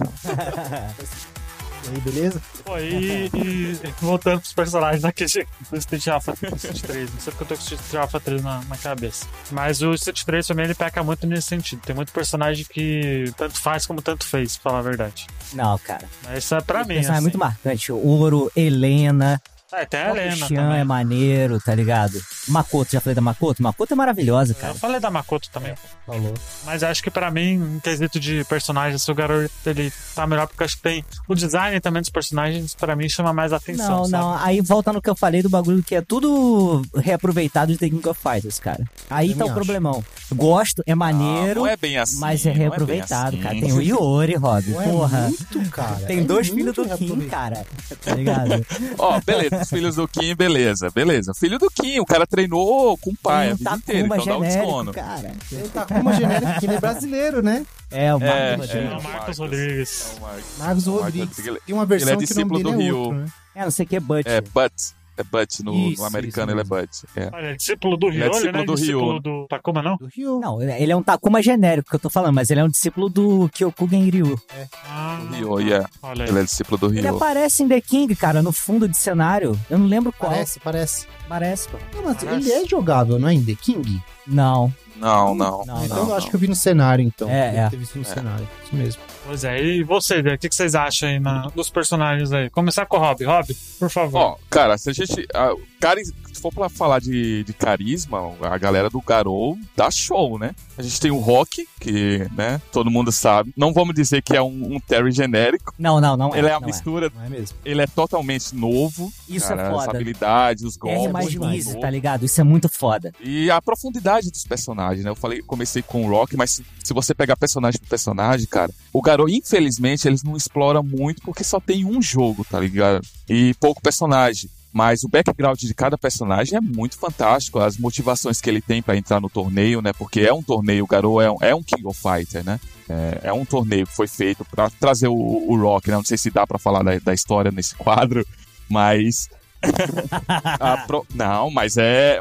Aí, beleza? Pô, e, e voltando pros personagens aqui de- do Street Alpha Street 3. Não sei porque eu tô com o Street Alpha 3 na, na cabeça. Mas o Street 3 também ele peca muito nesse sentido. Tem muito personagem que tanto faz como tanto fez, pra falar a verdade. Não, cara. Mas isso é pra Esse mim. personagem é Assim. muito marcante. Ouro, Helena, É, tem a Helena Xian também. é maneiro, tá ligado? Makoto, já falei da Makoto? Makoto é maravilhosa, Eu cara. falei da Makoto também. Falou. Mas acho que pra mim, em quesito de personagens, o garoto ele tá melhor porque acho que tem o design também dos personagens, pra mim, chama mais atenção. Não, sabe? não. Aí volta no que eu falei do bagulho que é tudo reaproveitado de The King of Fighters, cara. Aí Também tá o acho. problemão. Gosto, é Ah, maneiro, não é bem assim. mas é bem reaproveitado, assim. cara. Tem o Iori, Rob. Porra. muito, cara. Tem É dois muito filhos do Kim, cara. Tá ligado? Ó, beleza, os filhos do Kim, beleza, beleza. Filho do Kim, o cara treinou com o pai a Tem um vida inteira, então dá um genérico, desconto. cara. Tem o Takuma genérico, que ele é brasileiro, né? É, o É, Marcos é. É Rodrigues. o Marcos Rodrigues. É o Marcos. Marcos Marcos Rodrigues. Tem uma versão Ele é que o nome discípulo dele do é Ryu. outro, né? É, não sei o que, Butch. É, but. É Butch, no, Isso, no americano ele é Butch. É. Olha, é discípulo do Ele é Ryo, discípulo né? do discípulo Ryo. do Takuma, não? Do Ryu. Não, ele é um Takuma genérico que eu tô falando, mas ele é um discípulo do Kyokugen Ryu. Ah, Ryo, yeah. olha aí. Ele é discípulo do Ele Ryo. aparece em The King, cara, no fundo de cenário. Eu não lembro qual. Parece, parece. Parece, pô. Não, mas Parece. ele é jogável, não é? Em The King? Não, Não, não. não, então não. eu acho que eu vi no cenário, então. É, Deve é. ter visto no É. cenário. Isso mesmo. Pois é, e você, Zé, o que que vocês acham aí na- dos personagens aí? Começar com o Rob. Rob, por favor. Ó, cara, se a gente. ah, cari- se for pra falar de, de carisma, a galera do Garou dá show, né? A gente tem o Rock, que, né, todo mundo sabe. Não vamos dizer que é um, um Terry genérico. Não, não, não é. ele é uma não mistura, é mesmo? ele é totalmente novo. Isso cara, é As foda. habilidades, os golpes. R mais novo. tá ligado? Isso é muito foda. E a profundidade dos personagens, né? Eu falei, comecei com o Rock, mas se, se você pegar personagem por personagem, cara, o Garou, infelizmente, eles não exploram muito porque só tem um jogo, tá ligado? E pouco personagem. Mas o background de cada personagem é muito fantástico, as motivações que ele tem pra entrar no torneio, né? Porque é um torneio, o Garou é um, é um King of Fighter, né? É, é um torneio que foi feito pra trazer o, o Rock, né? Não sei se dá pra falar da, da história nesse quadro, mas pro- Não, mas é,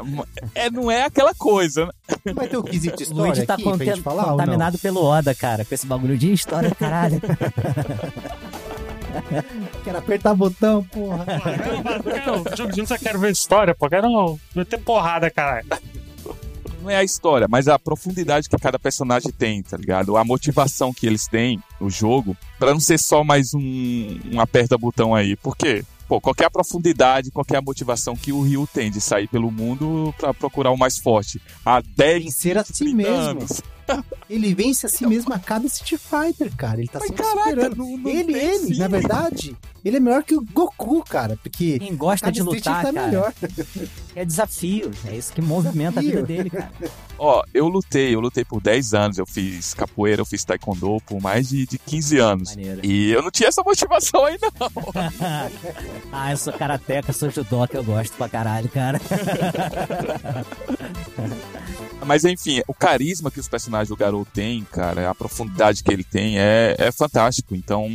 é. Não é aquela coisa, né? Vai ter o quesito O história Luigi tá aqui conten- falar contaminado pelo Oda, cara, com esse bagulho de história, caralho. Quero apertar botão, porra. Eu quero, jogo eu quero ver história, pô. Quero meter porrada, caralho. Não é a história, mas a profundidade que cada personagem tem, tá ligado? A motivação que eles têm no jogo, pra não ser só mais um, um aperta-botão aí. Por quê? Pô, qualquer a profundidade, qualquer a motivação que o Ryu tem de sair pelo mundo pra procurar o mais forte. Há 10, Vencer a si 30 mesmo. anos. Ele vence a si mesmo a cada Street Fighter, cara. Ele tá Mas sempre caraca, superando. não- não ele, ele, fim. na verdade, ele é melhor que o Goku, cara. Porque Quem gosta cada de lutar, tá cara, melhor. é desafio. É isso que movimenta a vida Desafio. dele, cara. Ó, eu lutei, eu lutei por 10 anos, eu fiz capoeira, eu fiz taekwondo por mais de, de 15 anos. Maneiro. E eu não tinha essa motivação aí, não. ah, eu sou karateca, sou judoca, eu gosto pra caralho, cara. Mas enfim, o carisma que os personagens do garoto têm, cara, a profundidade que ele tem é, é fantástico. Então,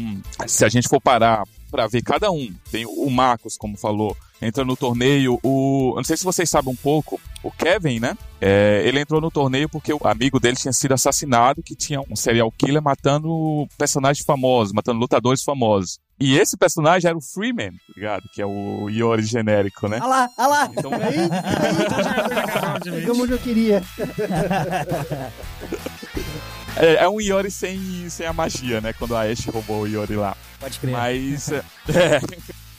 se a gente for parar pra ver cada um, tem o Marcos, como falou, entra no torneio. O, eu não sei se vocês sabem um pouco, o Kevin, né? É, ele entrou no torneio porque o amigo dele tinha sido assassinado, que tinha um serial killer matando personagens famosos, matando lutadores famosos. E esse personagem era o Freeman, tá ligado? Que é o Yori genérico, né? Olha lá, olha lá. Então, Pegamos onde eu queria. é, é um Yori sem, sem a magia, né? Quando a Ashe roubou o Yori lá. Pode crer. Mas. é, é,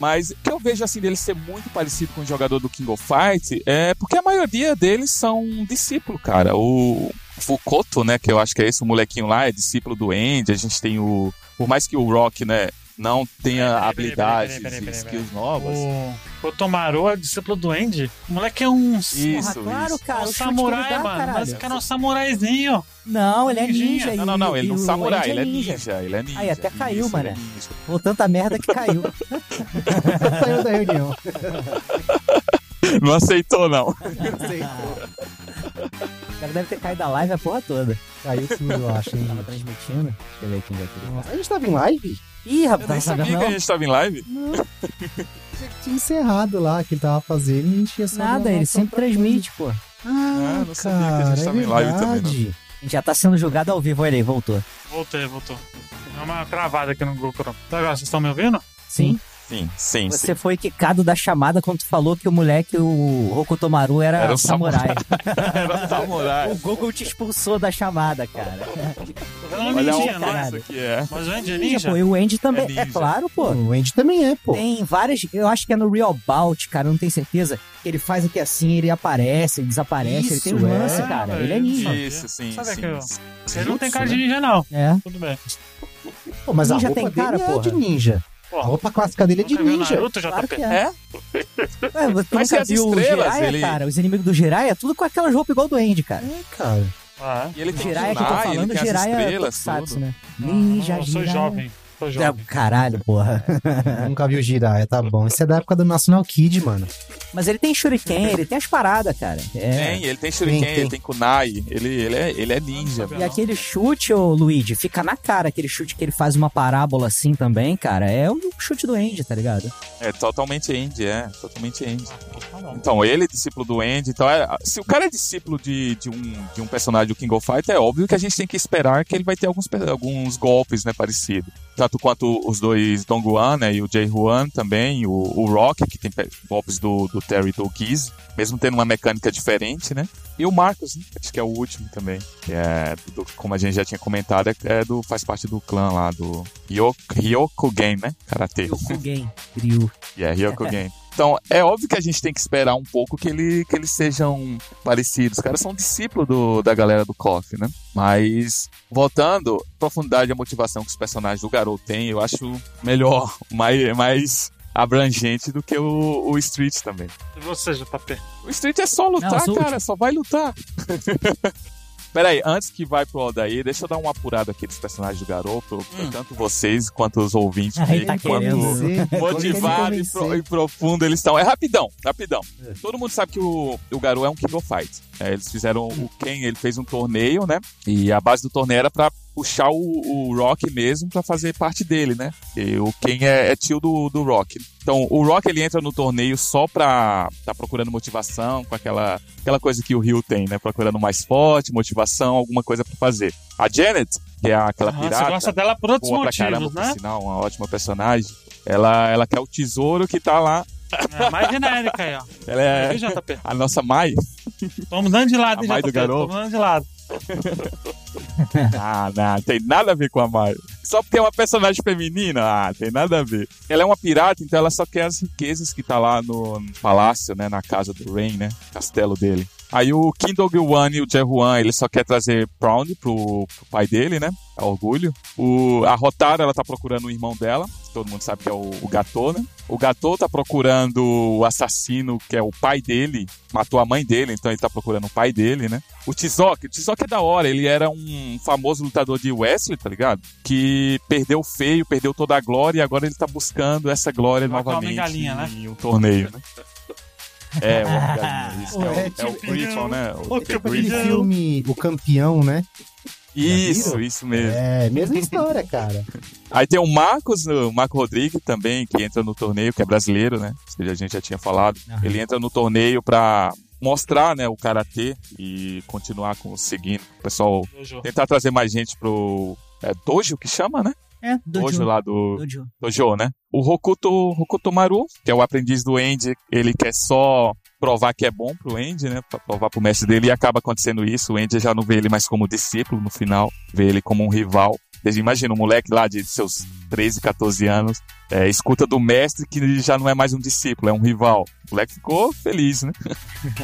mas o que eu vejo assim dele ser muito parecido com o jogador do King of Fight é porque a maioria deles são discípulo, cara. O Fukoto, né? Que eu acho que é esse, o molequinho lá, é discípulo do Andy. A gente tem o. Por mais que o Rock, né? Não tenha Peraí, peraí, habilidades peraí, peraí, e peraí, skills novas. O, o Tomaru é discípulo do Andy? O moleque é um, Isso, Porra, claro, isso. cara. um samurai, dá, mano. caralho. Mas o cara é um samuraizinho. Não, ele é ninja. Não, não, não, ele não é o samurai, Andy ele é ninja, ele é ninja. Aí, até caiu, Isso, ele é. Ou tanta merda que caiu. Saiu da reunião. Não aceitou, não. o cara deve ter caído da live a porra toda. Saiu tudo, eu acho. hein? Tava transmitindo. Deixa eu ver quem já teve. Nossa, a gente tava em live? Ih, Eu rapaz, nem não sabia sabia que a não. gente tava em live. Já tinha encerrado lá que ele tava fazendo e a gente ia só Nada, ele sempre transmite, pô. Ah, Ah, não sabia que a gente é tava em live também, verdade. A gente já tá sendo julgado ao vivo, olha aí, voltou. Voltei, voltou. É uma cravada aqui no Google Chrome. Tá vocês estão me ouvindo? Sim. Sim, sim, sim. Você foi quicado da chamada quando tu falou que o moleque, o Hokutomaru, era, Era o samurai. Era samurai. o Google te expulsou da chamada, cara. Um Olha ninjinha, a não é? que é. Mas o Andy é Ninja, ninja? pô, e o Andy também. É É, ninja. claro, pô. O Andy também é, pô. Tem várias, eu acho que é no Real Bout, cara, não tenho certeza. Que ele faz aqui assim, ele aparece, ele desaparece, ele tem uns Isso, é. cara. Ele é ninja. Isso, sim, Sabe sim. aquele- Sim, Ele não tem cara de né? ninja, não. É. Tudo bem. Pô, mas Ninja a roupa tem cara, dele é de ninja. A roupa clássica dele é de ninja. Naruto, Claro JP? que é. É? Ué, você Mas nunca viu o estrelas, Jiraiya, ele- cara? Os inimigos do Jiraiya, é tudo com aquelas roupas igual do Andy, cara. É, cara. Ah, E ele tem Jiraiya que eu tô falando, Jiraiya estrelas, Tokusatsu, tudo. né? é? Ninja, eu sou Jiraiya. jovem. Tô É, jovem. caralho, porra. Nunca viu Jiraiya, tá bom. Isso é da época do National Kid, mano. Mas ele tem shuriken, ele tem as paradas, cara. É. Tem, ele tem Shuriken, Tem, tem. ele tem Kunai, ele, ele, é, ele é ninja. E aquele chute, ô Luigi, fica na cara. Aquele chute que ele faz uma parábola assim também, cara. É o chute do Andy, tá ligado? É totalmente Andy, é, totalmente Andy. Bom. Então, ele é discípulo do Andy, então é- se o cara é discípulo de, de, um, de um personagem do King of Fighter, é óbvio que a gente tem que esperar que ele vai ter alguns, alguns golpes, né, parecidos. Tanto quanto os dois Dongguan, né, e o Jay Huan também, o, o Rock, que tem pe- golpes do, do Terry e do Giz, mesmo tendo uma mecânica diferente, né. E o Marcos, né, acho que é o último também, que é, do- como a gente já tinha comentado, é, é do, faz parte do clã lá, do Ryok, Ryokugen, né, Karate. Ryukugen, Ryu. E é Ryokugen. Então, é óbvio que a gente tem que esperar um pouco que, ele, que eles sejam parecidos. Os caras são discípulos do, da galera do KOF, né? Mas, voltando, a profundidade e a motivação que os personagens do Garou têm, eu acho melhor, mais, mais abrangente do que o, o Street também. E você, JP? O Street é só lutar, Não, cara, só vai lutar. Peraí, antes que vai pro Odaí, deixa eu dar uma apurada aqui dos personagens do Garou, pro, pra tanto vocês quanto os ouvintes. Aí aí, tá quanto- querendo. motivado e, pro- e profundo eles estão. É rapidão, rapidão. Todo mundo sabe que o, o Garou é um King of Fight. É, eles fizeram o Ken, ele fez um torneio, né? E a base do torneio era pra puxar o, o Rock mesmo pra fazer parte dele, né? E o Ken é, é tio do, do Rock. Então, o Rock ele entra no torneio só pra tá procurando motivação, com aquela, aquela coisa que o Rio tem, né? Procurando mais forte, motivação, alguma coisa pra fazer. A Janet, que é aquela Aham, pirata você gosta dela por outros pra caramba, motivos, por né? sinal, uma ótima personagem. Ela, ela quer o tesouro que tá lá. É mais genérica aí, ó. Ela é JP? a nossa Mai. Tô mudando de lado, A hein, do JP? Tô garoto. mudando de lado. Ah, não, tem nada a ver com a Mai. Só porque é uma personagem feminina, ah, tem nada a ver. Ela é uma pirata, então ela só quer as riquezas que tá lá no, no palácio, né, na casa do Rain, né, castelo dele. Aí o Kim Dog-wan e o Jae-hwan, ele só quer trazer Proud pro, pro pai dele, né, é orgulho. O, a Rotara, ela tá procurando o irmão dela, todo mundo sabe que é o, o Gatô, né. O Gatô tá procurando o assassino, que é o pai dele, matou a mãe dele, então ele tá procurando o pai dele, né. O Tizoc, o Tizoc é da hora, ele era um famoso lutador de wrestling, tá ligado? Que perdeu feio, perdeu toda a glória e agora ele tá buscando essa glória Vai novamente Homem-Galinha, né? em um torneio, né? É, o é, o, É, é o Griffon, né? O, tipo Aquele filme O Campeão, né? Isso, isso mesmo. É, mesma história, cara. Aí tem o Marcos, o Marco Rodrigues também, que entra no torneio, que é brasileiro, né? A gente já tinha falado. Ele entra no torneio pra mostrar, né, o karatê e continuar com, seguindo. O pessoal Dojo. tentar trazer mais gente pro é, dojo que chama, né? É, Dojo Dojo. lá do Dojo. dojo, né? O Hokuto, Hokuto Maru, que é o aprendiz do Andy, ele quer só provar que é bom pro Andy, né? Pra provar pro mestre dele e acaba acontecendo isso. O Andy já não vê ele mais como discípulo no final, vê ele como um rival. Imagina um moleque lá de seus 13, 14 anos, é, escuta do mestre que ele já não é mais um discípulo, é um rival. O moleque ficou feliz, né?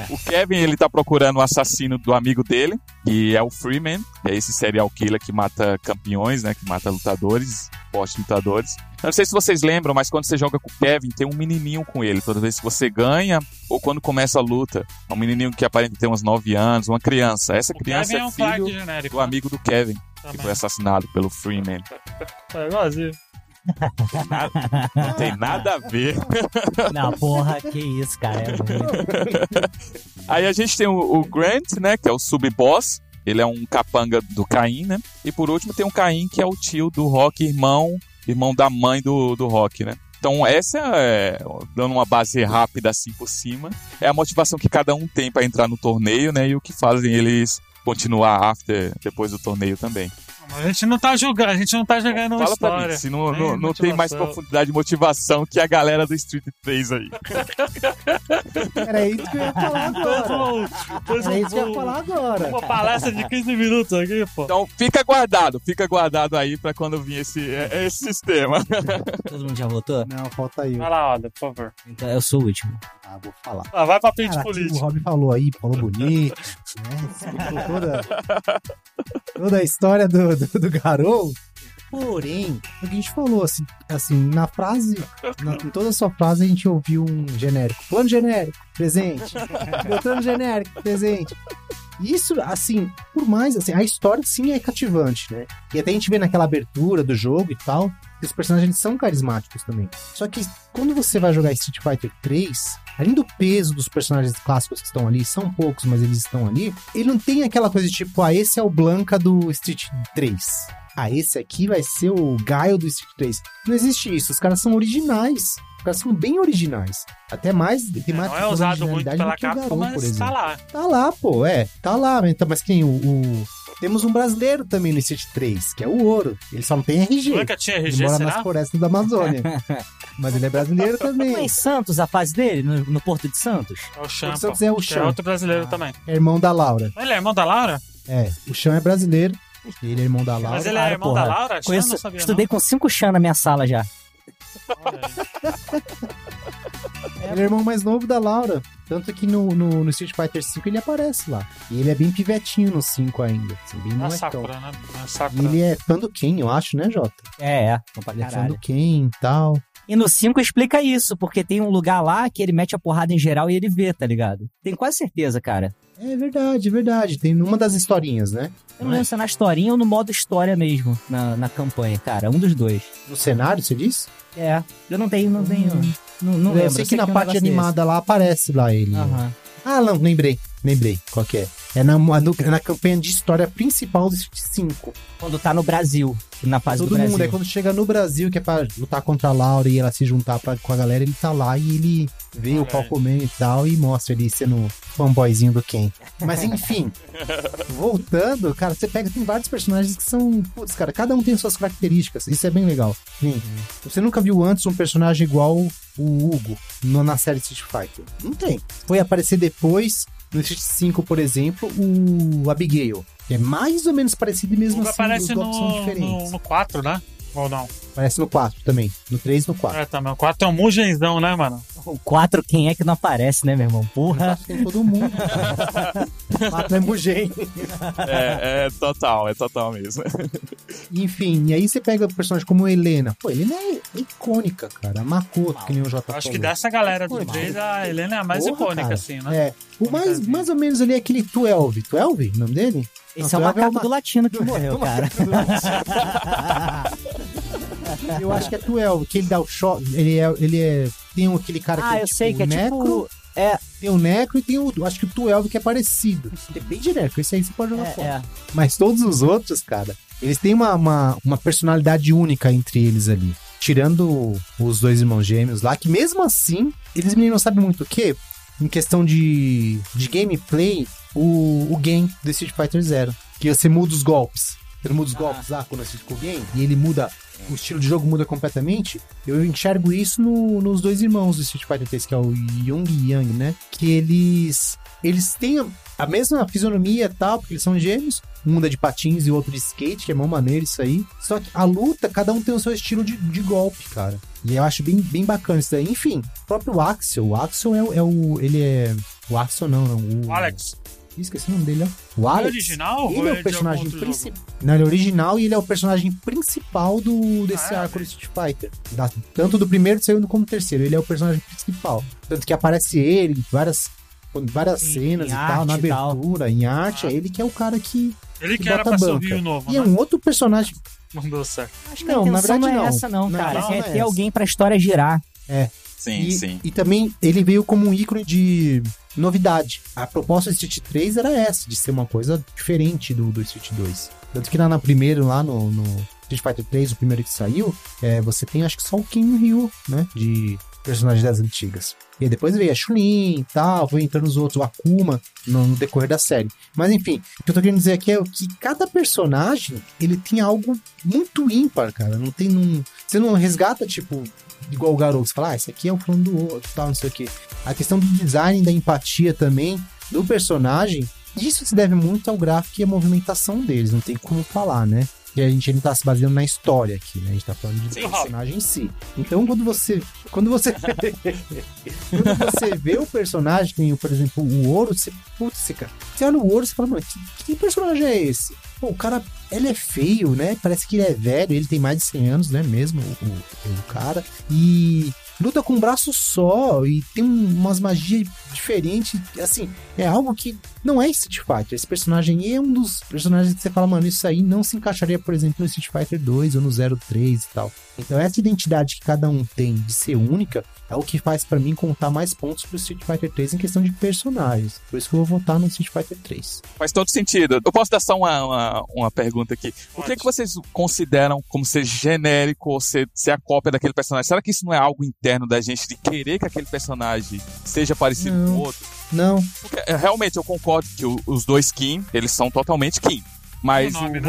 o Kevin, ele tá procurando o assassino do amigo dele, que é o Freeman, que é esse serial killer que mata campeões, né? Que mata lutadores, fortes lutadores. Eu não sei se vocês lembram, mas quando você joga com o Kevin, tem um menininho com ele. Toda vez que você ganha, ou quando começa a luta, é um menininho que aparenta ter uns 9 anos, uma criança. Essa O criança Kevin é é um filho genérico. do amigo do Kevin, que também. foi assassinado pelo Freeman. É igualzinho. Não tem nada a ver. Não, porra, que isso, cara. É muito. Aí a gente tem o, o Grant, né, que é o sub-boss. Ele é um capanga do Caim, né? E por último tem o Caim, que é o tio do Rock, irmão, irmão da mãe do, do Rock, né? Então essa é, dando uma base rápida assim por cima, é a motivação que cada um tem para entrar no torneio, né? E o que fazem eles continuar after, depois do torneio também. A gente não tá julgando, a gente não tá jogando Fala pra história. mim, se não, não, não tem mais profundidade de motivação que a galera do Street 3 aí. Era isso que eu ia falar agora. Era isso que eu ia falar agora. Uma palestra de 15 minutos aqui, pô. Então fica guardado, fica guardado aí pra quando vir esse, esse sistema. Todo mundo já votou? Não, falta eu. Vai lá, Oda, por favor. Então eu sou o último. Ah, vou falar. Ah, vai pra frente Cara, o política. Rob falou aí, falou bonito, né? Toda, toda a história do, do, do Garou. Porém, o que a gente falou, assim, assim na frase, na- em toda a sua frase, a gente ouviu um genérico. Plano genérico, presente. Beltrano genérico, presente. Isso, assim, por mais, assim, a história sim é cativante, né? E até a gente vê naquela abertura do jogo e tal, que os personagens são carismáticos também. Só que quando você vai jogar Street Fighter 3, além do peso dos personagens clássicos que estão ali, são poucos, mas eles estão ali, ele não tem aquela coisa de tipo, ah, esse é o Blanca do Street 3. Ah, esse aqui vai ser o Gaio do Street 3. Não existe isso, os caras são originais. Os caras são bem originais. Até mais. Tem mais Não é usado muito pela Capcom, Garou, por mas exemplo. tá lá. Tá lá, pô, é. Tá lá, mas quem? O, o- Temos um brasileiro também no Street 3, que é o Ouro. Ele só não tem RG. Blanca tinha Ele RG, mora será? nas florestas da Amazônia. mas ele é brasileiro Não é também. em Santos a fase dele, no, no Porto de Santos? É o Champa. O Santos é o que Chan. É outro brasileiro também. É irmão da Laura. Ele é irmão da Laura? É, o Chão é brasileiro. Ele é irmão da Laura. Mas ele é irmão porra. da Laura? Conheço, não sabia, estudei com cinco chã na minha sala já. Ele é irmão mais novo da Laura. Tanto que no, no, no Street Fighter V ele aparece lá. E ele é bem pivetinho no 5 ainda. Assim, bem a molecão. Sakura, né? É a E ele é fã do Ken, eu acho, né, Jota? É, é. Ele é fã do Ken e tal. E no 5 explica isso, porque tem um lugar lá que ele mete a porrada em geral e ele vê, tá ligado? Tenho quase certeza, cara. É verdade, é verdade. Tem uma das historinhas, né? Eu não lembro se é na historinha ou no modo história mesmo, na, na campanha, cara. Um dos dois. No cenário, você disse? É, eu não tenho, não tenho. Não, não eu lembro. sei que na tem um parte animada lá aparece lá ele. desse. Aham. Ah, não, lembrei. Lembrei qual que é. É na, no- na campanha de história principal do Street 5. Quando tá no Brasil, na fase Todo do Brasil. mundo, é quando chega no Brasil, que é pra lutar contra a Laura e ela se juntar pra, com a galera, ele tá lá e ele vê o Olha pau comendo e tal, e mostra ele sendo fanboyzinho do Ken. Mas enfim, voltando, cara, você pega, tem vários personagens que são. Putz, cara, cada um tem suas características. Isso é bem legal. Sim. Você nunca viu antes um personagem igual o Hugo no- na série Street Fighter? Não tem. Foi aparecer depois, no Street 5, por exemplo, o Abigail. É mais ou menos parecido e mesmo O assim, aparece os golpes são no, diferentes. no, no 4, né? Ou não? Aparece no 4 também. No 3 no 4. É, também. O 4 é um mugenzão, né, mano? O 4, quem é que não aparece, né, meu irmão? Porra. Tem todo mundo. 4 é Mugen. É, é total, é total mesmo. Enfim, e aí você pega personagem como Helena. Pô, Helena é icônica, cara. Makoto, que nem o Jota Eu acho que dessa galera do Pô, 3, a Helena é a mais Porra, icônica, cara. assim, né? É. O mais, mais ou menos ali é aquele 12. 12? O nome dele? Esse Não, é o é macaco uma- do latino que morreu, cara. Eu acho que é 12, que ele dá o shot. Ele é. Ele é tem um- aquele cara que ah, é eu tipo sei que é necro, tipo. É, Tem o Necro e tem o. Acho que o 12 que é parecido. É bem genérico, esse aí você pode jogar é, fora. é. Mas todos os outros, cara, eles têm uma, uma, uma personalidade única entre eles ali. Tirando os dois irmãos gêmeos lá, que mesmo assim, eles não sabem muito o quê? Em questão de, de gameplay, o, o game do Street Fighter Zero. Que você muda os golpes. Não muda os Ah. golpes lá quando assiste com o game, e ele muda, o estilo de jogo muda completamente. Eu enxergo isso no- nos dois irmãos do Street Fighter 3, que é o Young e Yang, né? Que eles. Eles têm a- mesma fisionomia e tal, porque eles são gêmeos. Um anda de patins e o outro de skate, que é mão maneiro isso aí. Só que a luta, cada um tem o seu estilo de, de golpe, cara. E eu acho bem, bem bacana isso daí. Enfim, o próprio Axel. O Axel é, o- é o. Ele é. O Axel não, não. O, O Alex. Esqueci o nome dele, ó. O Ele é Alex. original ou Ele é o algum personagem principal. Não, ele é original e ele é o personagem principal do, desse Ah, é? arco do Street Fighter. Da- tanto do primeiro, do segundo como do terceiro. Ele é o personagem principal. Tanto que aparece ele em várias, várias Em- cenas em e tal, na e tal. abertura, em arte. Ah. É ele que é o cara que, Ele que que era bota pra a ser o. Rio Novo, E é né? um outro personagem. Não deu certo. Acho que Não, a na verdade não é não. essa, não, Não, cara. não é é ter essa. alguém pra história girar. Sim, e, sim. e também ele veio como um ícone de novidade. A proposta do Street 3 era essa, de ser uma coisa diferente do, do Street 2. Tanto que lá na primeira, lá no, no Street Fighter 3, o primeiro que saiu, é, você tem acho que só o Ken e Ryu, né? De personagens das antigas. E depois veio a Chun-Li e tal, foi entrando os outros, o Akuma, no, no decorrer da série. Mas enfim, o que eu tô querendo dizer aqui é que cada personagem, ele tem algo muito ímpar, cara. Não tem num... Você não resgata, tipo, igual o garoto. Você fala, ah, esse aqui é o fulano do outro, tal, não sei o quê. A questão do design, da empatia também, do personagem, isso se deve muito ao gráfico e à movimentação deles, não tem como falar, né? Que a gente não tá se baseando na história aqui, né? A gente tá falando de Sim, personagem em si. Então, quando você. Quando você. quando você vê o personagem, nem, por exemplo, o ouro, você. Putz, você, cara, você olha o ouro e você fala, mano, que, que personagem é esse? Pô, o cara, ele é feio, né? Parece que ele é velho, ele tem mais de 100 anos, né? Mesmo, o, o, o cara. E luta com um braço só e tem umas magias diferentes. Assim, é algo que não é Street Fighter. Esse personagem é um dos personagens que você fala, mano, isso aí não se encaixaria, por exemplo, no Street Fighter 2 ou no 03 e tal. Então, essa identidade que cada um tem de ser única é o que faz para mim contar mais pontos pro Street Fighter 3 em questão de personagens. Por isso que eu vou votar no Street Fighter 3. Faz todo sentido. Eu posso dar só uma, uma, uma pergunta aqui. O que, é que vocês consideram como ser genérico ou ser, ser a cópia daquele personagem? Será que isso não é algo interno da gente de querer que aquele personagem seja parecido Não. com o outro? Não, Porque, é, realmente, eu concordo que o- os dois Kim, eles são totalmente Kim. Mas O nome, o né?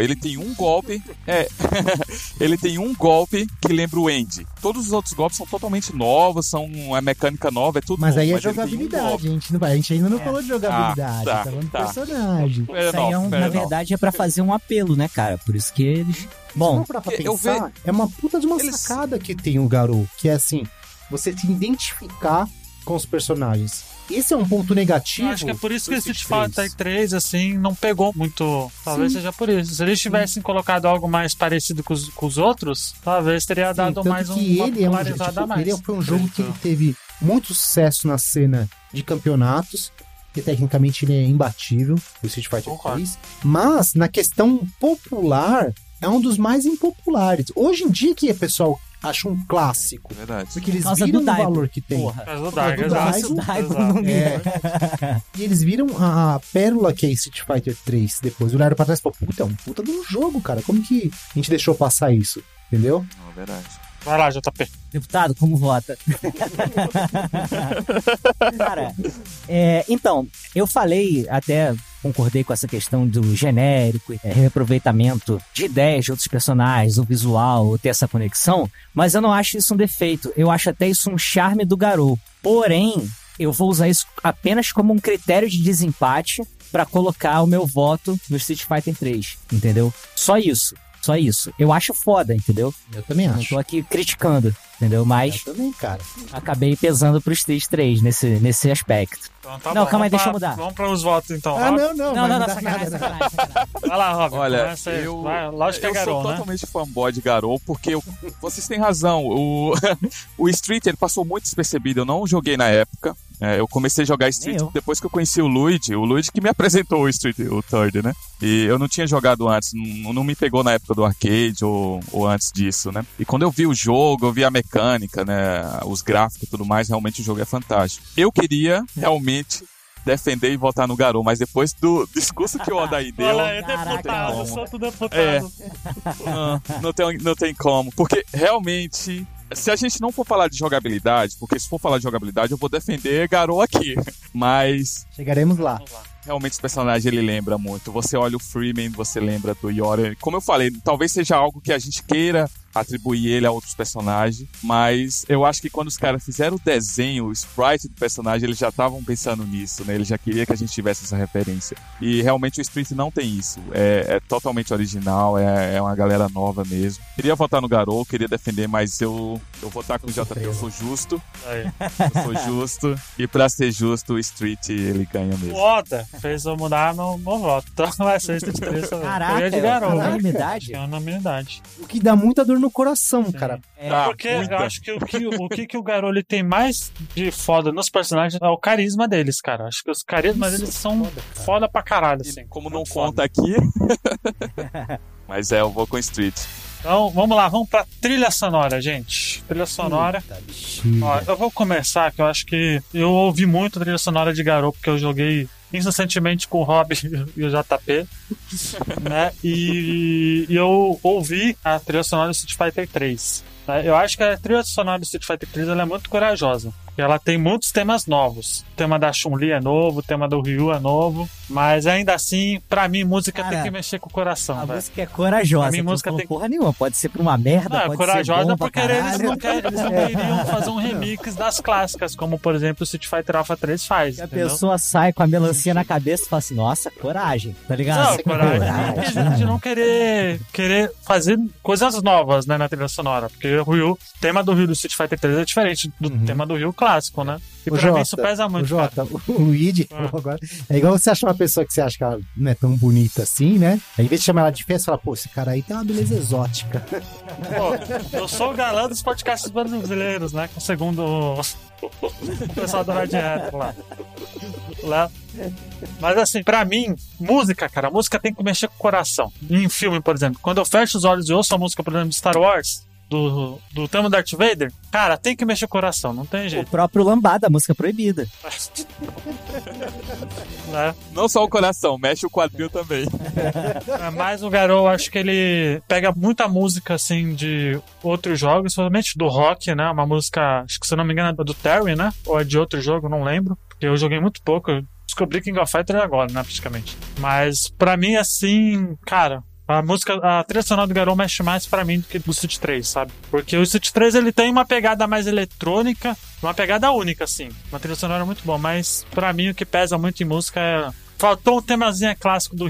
Ele tem um golpe. É. ele tem um golpe que lembra o End. Todos os outros golpes são totalmente novos, são a mecânica nova, é tudo mas novo, aí é um jogabilidade. golpe. a, gente não a gente ainda não É. falou de jogabilidade. tá, tá falando de tá. personagem. Fair Isso aí é um- fair na verdade é pra fazer um apelo, né, cara? Por isso que eles. Bom, pra eu pensar, é uma puta de uma Eles- sacada que tem o Garou, que é assim, você se identificar com os personagens. Esse é um ponto negativo. Eu acho que é por isso que do o Street Street Fighter 3, assim, não pegou muito. Talvez seja por isso. Se eles tivessem colocado algo mais parecido com os, com os outros, talvez teria Sim, dado mais um, ele é um, tipo, mais. ele foi um jogo que ele Então, teve muito sucesso na cena de campeonatos, que tecnicamente ele é imbatível, o Street Fighter Concordo. 3, mas na questão popular é um dos mais impopulares. Hoje em dia que o pessoal acha um clássico, Verdade. porque eles Por causa viram do o valor que tem. porra. Mas o do Daigo, exato. Daigo É. e eles viram a, a pérola que é Street Fighter 3 depois. Olharam pra trás e falaram, puta, é um puta de um jogo, cara. Como que a gente deixou passar isso? Entendeu? Não, verdade. Vai lá, JP. Deputado, como vota? Cara, é, então, eu falei, até concordei com essa questão do genérico, é, reaproveitamento de ideias de outros personagens, o visual, ter essa conexão, mas eu não acho isso um defeito. Eu acho até isso um charme do Garou. Porém, eu vou usar isso apenas como um critério de desempate pra colocar o meu voto no Street Fighter 3, entendeu? Só isso. Só isso. Eu acho foda, entendeu? Eu também Não acho. tô aqui criticando, entendeu? Mas Eu também, cara. acabei pesando pro Street 3 nesse, nesse aspecto. Então, tá Não, bom, calma aí, deixa eu mudar. Vamos para os votos, então. Ah, Rob. não, não. Não, não, não, sacanagem, nada. sacanagem, sacanagem. Vai lá, Rob. Olha, começa eu, Vai, lógico que é eu Garou, sou né? totalmente fanboy de Garou, porque eu- vocês têm razão. O, o Street ele passou muito despercebido. Eu não joguei na época. É, eu comecei a jogar Street depois que eu conheci o Luigi. O Luigi que me apresentou o Street, o Third, né? E eu não tinha jogado antes, não, não me pegou na época do arcade ou, ou antes disso, né? E quando eu vi o jogo, eu vi a mecânica, né? Os gráficos e tudo mais, realmente o jogo é fantástico. Eu queria realmente defender e votar no Garou, mas depois do discurso que o Odaí deu. Olha Caraca, deputado, santo deputado. É. Não, não, tem, não tem como. Porque realmente, se a gente não for falar de jogabilidade, porque se for falar de jogabilidade, eu vou defender Garou aqui. Mas Chegaremos lá. Realmente esse personagem ele lembra muito. Você olha o Freeman, você lembra do Yori. Como eu falei, talvez seja algo que a gente queira atribuir ele a outros personagens, mas eu acho que quando os caras fizeram o desenho, o sprite do personagem, eles já estavam pensando nisso, né? Eles já queriam que a gente tivesse essa referência. E realmente o Street não tem isso. É, é totalmente original, é, é uma galera nova mesmo. Queria votar no Garou, queria defender, mas eu, eu vou votar com o JP, eu sou justo, Aí. eu sou justo. e pra ser justo, o Street ele ganha mesmo. Oda fez eu mudar meu, meu voto. Então vai ser Street 3 também. Caraca, eu ia de Garou, né? unanimidade? É unanimidade. O que dá muita dor no coração, cara. É, Ah, Porque muita. eu acho que o que o, que, que o Garou tem mais de foda nos personagens é o carisma deles, cara. Acho que os carismas Isso deles é são foda, cara. foda pra caralho, assim. Como não foda. conta aqui. Mas é, eu vou com Street. Então, vamos lá, vamos pra trilha sonora, gente. Trilha sonora. Ó, eu vou começar, que eu acho que eu ouvi muito trilha sonora de Garou, porque eu joguei incessantemente com o Rob e o JP, né? E, e eu ouvi a trilha sonora do Street Fighter 3. né? Eu acho que a trilha sonora do Street Fighter 3 ela é muito corajosa. Ela tem muitos temas novos. O tema da Chun-Li é novo, o tema do Ryu é novo. Mas ainda assim, pra mim, música Cara, tem que mexer com o coração, A velho. música é corajosa. A minha tu não música tem- porra nenhuma. Pode ser pra uma merda, Não, é pode corajosa ser bom pra porque eles não, querem, eles não queriam fazer um remix das clássicas, como por exemplo o Street Fighter Alpha 3 faz. Que a entendeu? pessoa sai com a melancia na cabeça e fala assim, nossa, coragem, tá ligado? Não, coragem. Coragem. de não querer, querer fazer coisas novas, né, na trilha sonora. Porque o Ryu, o tema do Ryu do Street Fighter 3 é diferente do Uhum. tema do Ryu clássico, né? E Ô, pra Jota, mim isso pesa muito. O Jota, cara. o Luigi Ah. agora. É igual você achar uma pessoa que você acha que ela não é tão bonita assim, né? Aí, em vez de chamar ela de feia, você fala, pô, esse cara aí tem uma beleza exótica. Pô, eu sou o galã dos podcasts brasileiros, né? Com segundo o pessoal do Hat lá. lá. Mas assim, pra mim, música, cara, música tem que mexer com o coração. Em filme, por exemplo, quando eu fecho os olhos e ouço a música, por exemplo, de Star Wars, do, do tema Darth Vader, cara, tem que mexer o coração, não tem O jeito. próprio Lambada, a música proibida. né? Não só o coração, mexe o quadril também. É, Mas o Garou, acho que ele pega muita música, assim, de outros jogos, somente do rock, né? Uma música, acho que se eu não me engano é do Terry, né? Ou é de outro jogo, não lembro. Porque eu joguei muito pouco. Descobri King of Fighters agora, né? Praticamente. Mas pra mim, assim, cara. A música, a trilha sonora do Garou mexe mais pra mim do que do Street 3, sabe? Porque o Street 3 ele tem uma pegada mais eletrônica, uma pegada única, assim. Uma trilha sonora muito boa, mas pra mim o que pesa muito em música é. Faltou um temazinho clássico do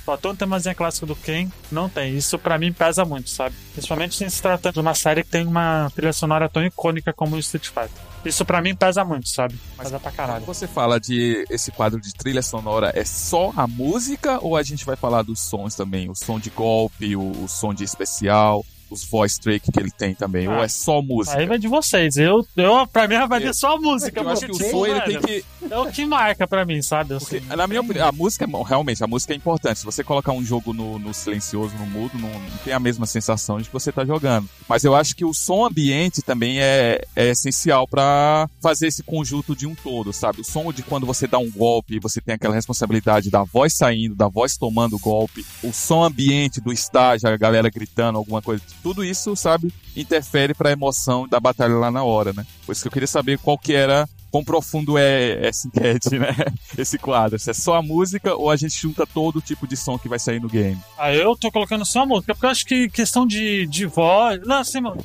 Ryu, faltou um temazinho clássico do Ken, não tem. Isso pra mim pesa muito, sabe? Principalmente se tratando de uma série que tem uma trilha sonora tão icônica como o Street Fighter. Isso pra mim pesa muito, sabe? Pesa pra caralho. Você fala de esse quadro de trilha sonora, é só a música ou a gente vai falar dos sons também? O som de golpe, o, o som de especial, os voice track que ele tem também? Ah, ou é só música? Aí vai de vocês. Eu, eu pra mim, vai ser só a música. eu acho que o porque, som ele tem que. É o que marca pra mim, sabe? Porque, Assim, na minha opinião, a música, é realmente, a música é importante. Se você colocar um jogo no, no silencioso, no mudo, não, não tem a mesma sensação de que você tá jogando. Mas eu acho que o som ambiente também é, é essencial pra fazer esse conjunto de um todo, sabe? O som de quando você dá um golpe e você tem aquela responsabilidade da voz saindo, da voz tomando o golpe, o som ambiente do estágio, a galera gritando, alguma coisa, tudo isso, sabe, interfere pra emoção da batalha lá na hora, né? Por isso que eu queria saber qual que era quão profundo é essa enquete, né? Esse quadro. Se é só a música ou a gente junta todo tipo de som que vai sair no game. Aí eu tô colocando só a música, porque eu acho que questão de, de voz. Não, assim, mano,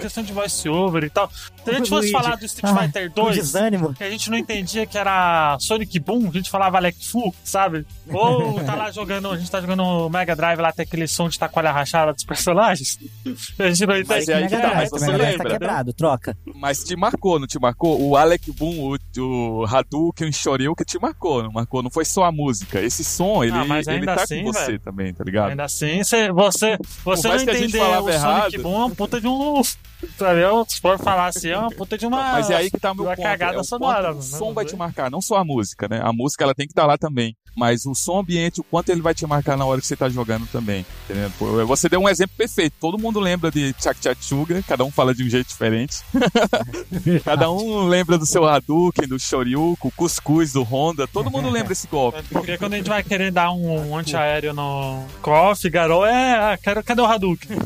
questão de voice over e tal. Se a gente fosse Luigi, falar do Street ah, Fighter Com 2, desânimo. que a gente não entendia que era Sonic Boom, a gente falava Alec Fu, sabe? Ou tá lá jogando, a gente tá jogando o Mega Drive lá, tem aquele som de tacoalha rachada dos personagens. A gente não Mas entende. é aí Mega que tá, mas você Mega Drive lembra, tá quebrado, troca. Mas te marcou, não te marcou? O Alec Boom, o, o Hadouken, o Shoryuken te marcou, não marcou? Não foi só a música. Esse som, ele, Ah, mas ele tá assim, com você velho. também, tá ligado? Ainda assim, cê- você, você não que falava o Sonic errado. Boom é uma puta de um. Sabe? Se for falar assim, é uma puta de uma. Mas é aí que tá o meu ponto. cagada é o sonora. quanto o né? som vai te marcar, não só a música, né? A música ela tem que estar lá também. Mas o som ambiente, o quanto ele vai te marcar na hora que você tá jogando também. Entendeu? Você deu um exemplo perfeito. Todo mundo lembra de Chak Chak Suga, cada um fala de um jeito diferente. cada um lembra do seu Hadouken, do Shoryuken, o Cuscuz do Honda. Todo mundo lembra esse golpe. Porque quando a gente vai querer dar um antiaéreo no KOF, Garou, é. ah, quero, cadê o Hadouken?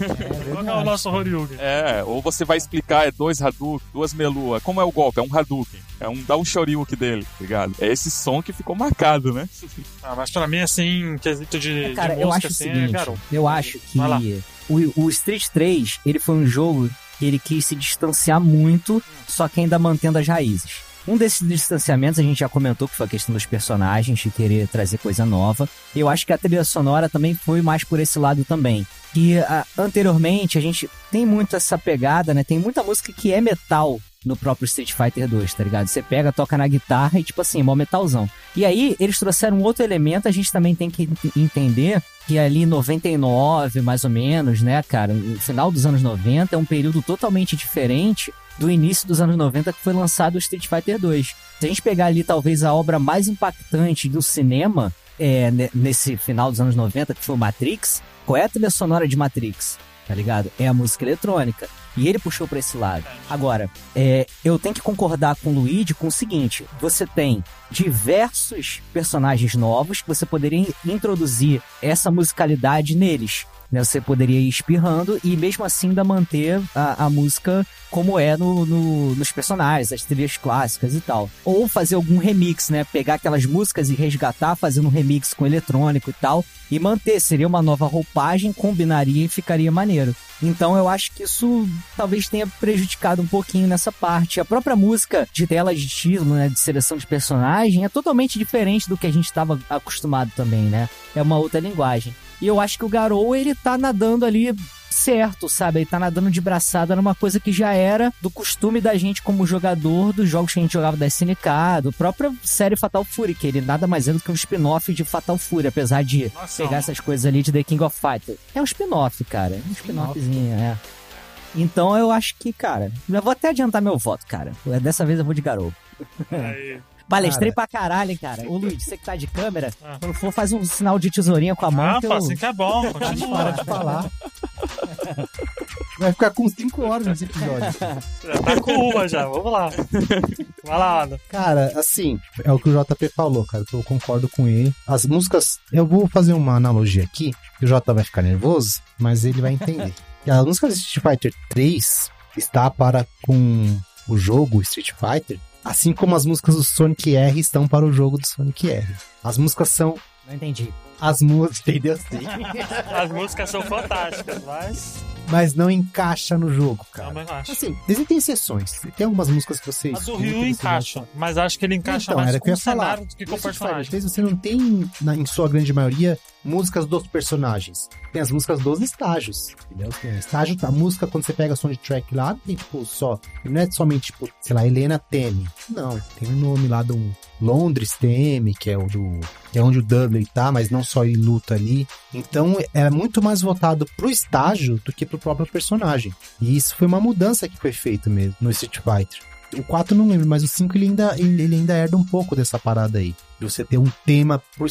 Qual que é o nosso Horyugen? É, ou você vai explicar, é dois Hadouken, duas Melua. Como é o golpe? É um Hadouken. É um, dá um Shoryuken dele, tá ligado? É esse som que ficou marcado, né? Ah, mas pra mim, assim, quesito de, Cara, de eu música, acho o assim, é seguinte, Garou. eu acho que o, o Street 3, ele foi um jogo que ele quis se distanciar muito, só que ainda mantendo as raízes. Um desses distanciamentos a gente já comentou que foi a questão dos personagens, de querer trazer coisa nova. Eu acho que a trilha sonora também foi mais por esse lado também. Que ah, anteriormente a gente tem muito essa pegada, né? Tem muita música que é metal no próprio Street Fighter 2, tá ligado? Você pega, toca na guitarra e tipo assim, mó metalzão. E aí eles trouxeram outro elemento, a gente também tem que ent- entender que ali em 99, mais ou menos, né, cara, no final dos anos 90 é um período totalmente diferente do início dos anos 90 que foi lançado o Street Fighter 2. Se a gente pegar ali talvez a obra mais impactante do cinema é, ne- nesse final dos anos 90, que foi o Matrix, qual é a trilha sonora de Matrix? Tá ligado? É a música eletrônica. E ele puxou pra esse lado. Agora, é, eu tenho que concordar com o Luigi com o seguinte: você tem diversos personagens novos que você poderia in- introduzir essa musicalidade neles. Né? Você poderia ir espirrando e mesmo assim ainda manter a, a música como é no, no- nos personagens, as trilhas clássicas e tal. Ou fazer algum remix, né? Pegar aquelas músicas e resgatar, fazendo um remix com eletrônico e tal, e manter. Seria uma nova roupagem, combinaria e ficaria maneiro. Então eu acho que isso talvez tenha prejudicado um pouquinho nessa parte. A própria música de tela de título, né, de seleção de personagem, é totalmente diferente do que a gente estava acostumado também, né? É uma outra linguagem. E eu acho que o Garou, ele tá nadando ali certo, sabe? Ele tá nadando de braçada numa coisa que já era do costume da gente como jogador dos jogos que a gente jogava da SNK, do própria série Fatal Fury, que ele nada mais é do que um spin-off de Fatal Fury, apesar de Nossa, pegar essas coisas ali de The King of Fighters. É um spin-off, cara. É um spin-offzinho, é. Então eu acho que, cara, eu vou até adiantar meu voto, cara. Dessa vez eu vou de garoto. Aí. Palestrei pra caralho, hein, cara. Ô, Luiz, você que tá de câmera, Ah. quando for, faz um sinal de tesourinha com a mão. Ah, que eu... assim que é bom, Para continua. de falar. Vai ficar com 5 horas nesse episódio. Já tá com uma já, vamos lá. Vai lá, Ada. Cara, assim, é o que o JP falou, cara. Eu concordo com ele. As músicas. Eu vou fazer uma analogia aqui. que O J vai ficar nervoso, mas ele vai entender. A música de Street Fighter 3 está para com o jogo Street Fighter, assim como as músicas do Sonic R estão para o jogo do Sonic R. As músicas são. Não entendi. As músicas, entendeu? As músicas são fantásticas, mas. Mas não encaixa no jogo, cara. Também acho. Assim, existem exceções. Tem algumas músicas que você A do escuta Ryu encaixa, mas acho que ele encaixa Então, mais era o com que eu o ia falar. do que com o personagem. 3 você não tem, na- em sua grande maioria, músicas dos personagens. Tem as músicas dos estágios, entendeu? Tem estágio, a música, quando você pega a soundtrack lá, tem tipo só. Não é somente, tipo, sei lá, Helena teme. Não, tem um nome lá do Londres teme, que é o do. que é onde o Dudley tá, mas não só ele luta ali. Então é muito mais voltado pro estágio do que pro próprio personagem. E isso foi uma mudança que foi feita mesmo no Street Fighter. O 4 não lembro, mas o 5 ele ainda, ele ele ainda herda um pouco dessa parada aí. De você ter um tema pro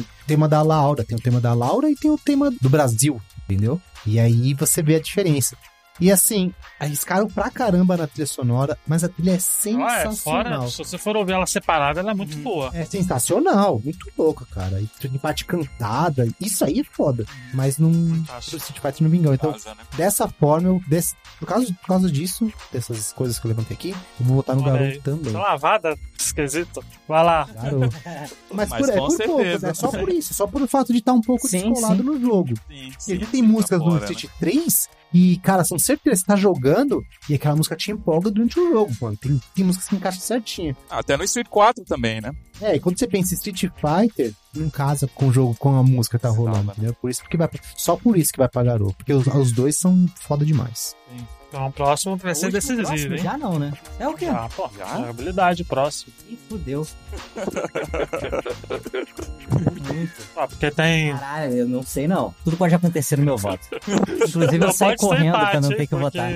o tema da Laura, tem o tema da Laura e tem o tema do Brasil, entendeu? E aí você vê a diferença. E assim, arriscaram pra caramba na trilha sonora, mas a trilha é Ah, é, sensacional. fora, se você for ouvir ela separada, ela é muito boa. É sensacional, muito louca, cara. E parte cantada, isso aí é foda. Mas não. Street Fighter não vingou. Então, né? dessa forma, eu, desse, por, causa, por causa disso, dessas coisas que eu levantei aqui, eu vou votar no Olha garoto aí. também. Tá lavada, esquisito. Vai lá. Garoto. Mas, Mas por, é com por pouco, né? Só por isso, só por o fato de estar um pouco Sim, descolado sim. no jogo. Sim, E ele sim, tem tá músicas no fora, né? Street 3 e, cara, são certeza que você tá jogando e aquela música te empolga durante o jogo, mano. Tem, tem músicas que encaixam certinho. Até no Street 4 também, né? É, e quando você pensa em Street Fighter, não casa com o jogo, com a música que tá rolando, entendeu? Por isso que vai, só por isso que vai pra garoto. Porque os, os dois são foda demais. Então o próximo vai ser decisivo, próximo? hein? Já não, né? É o quê? Já, pô. Já? Jogabilidade, próximo. Ih, fudeu. Ah, porque tem. Caralho, eu não sei não. Tudo pode acontecer no meu voto. Inclusive eu saio correndo empate, pra não ter que porque... votar.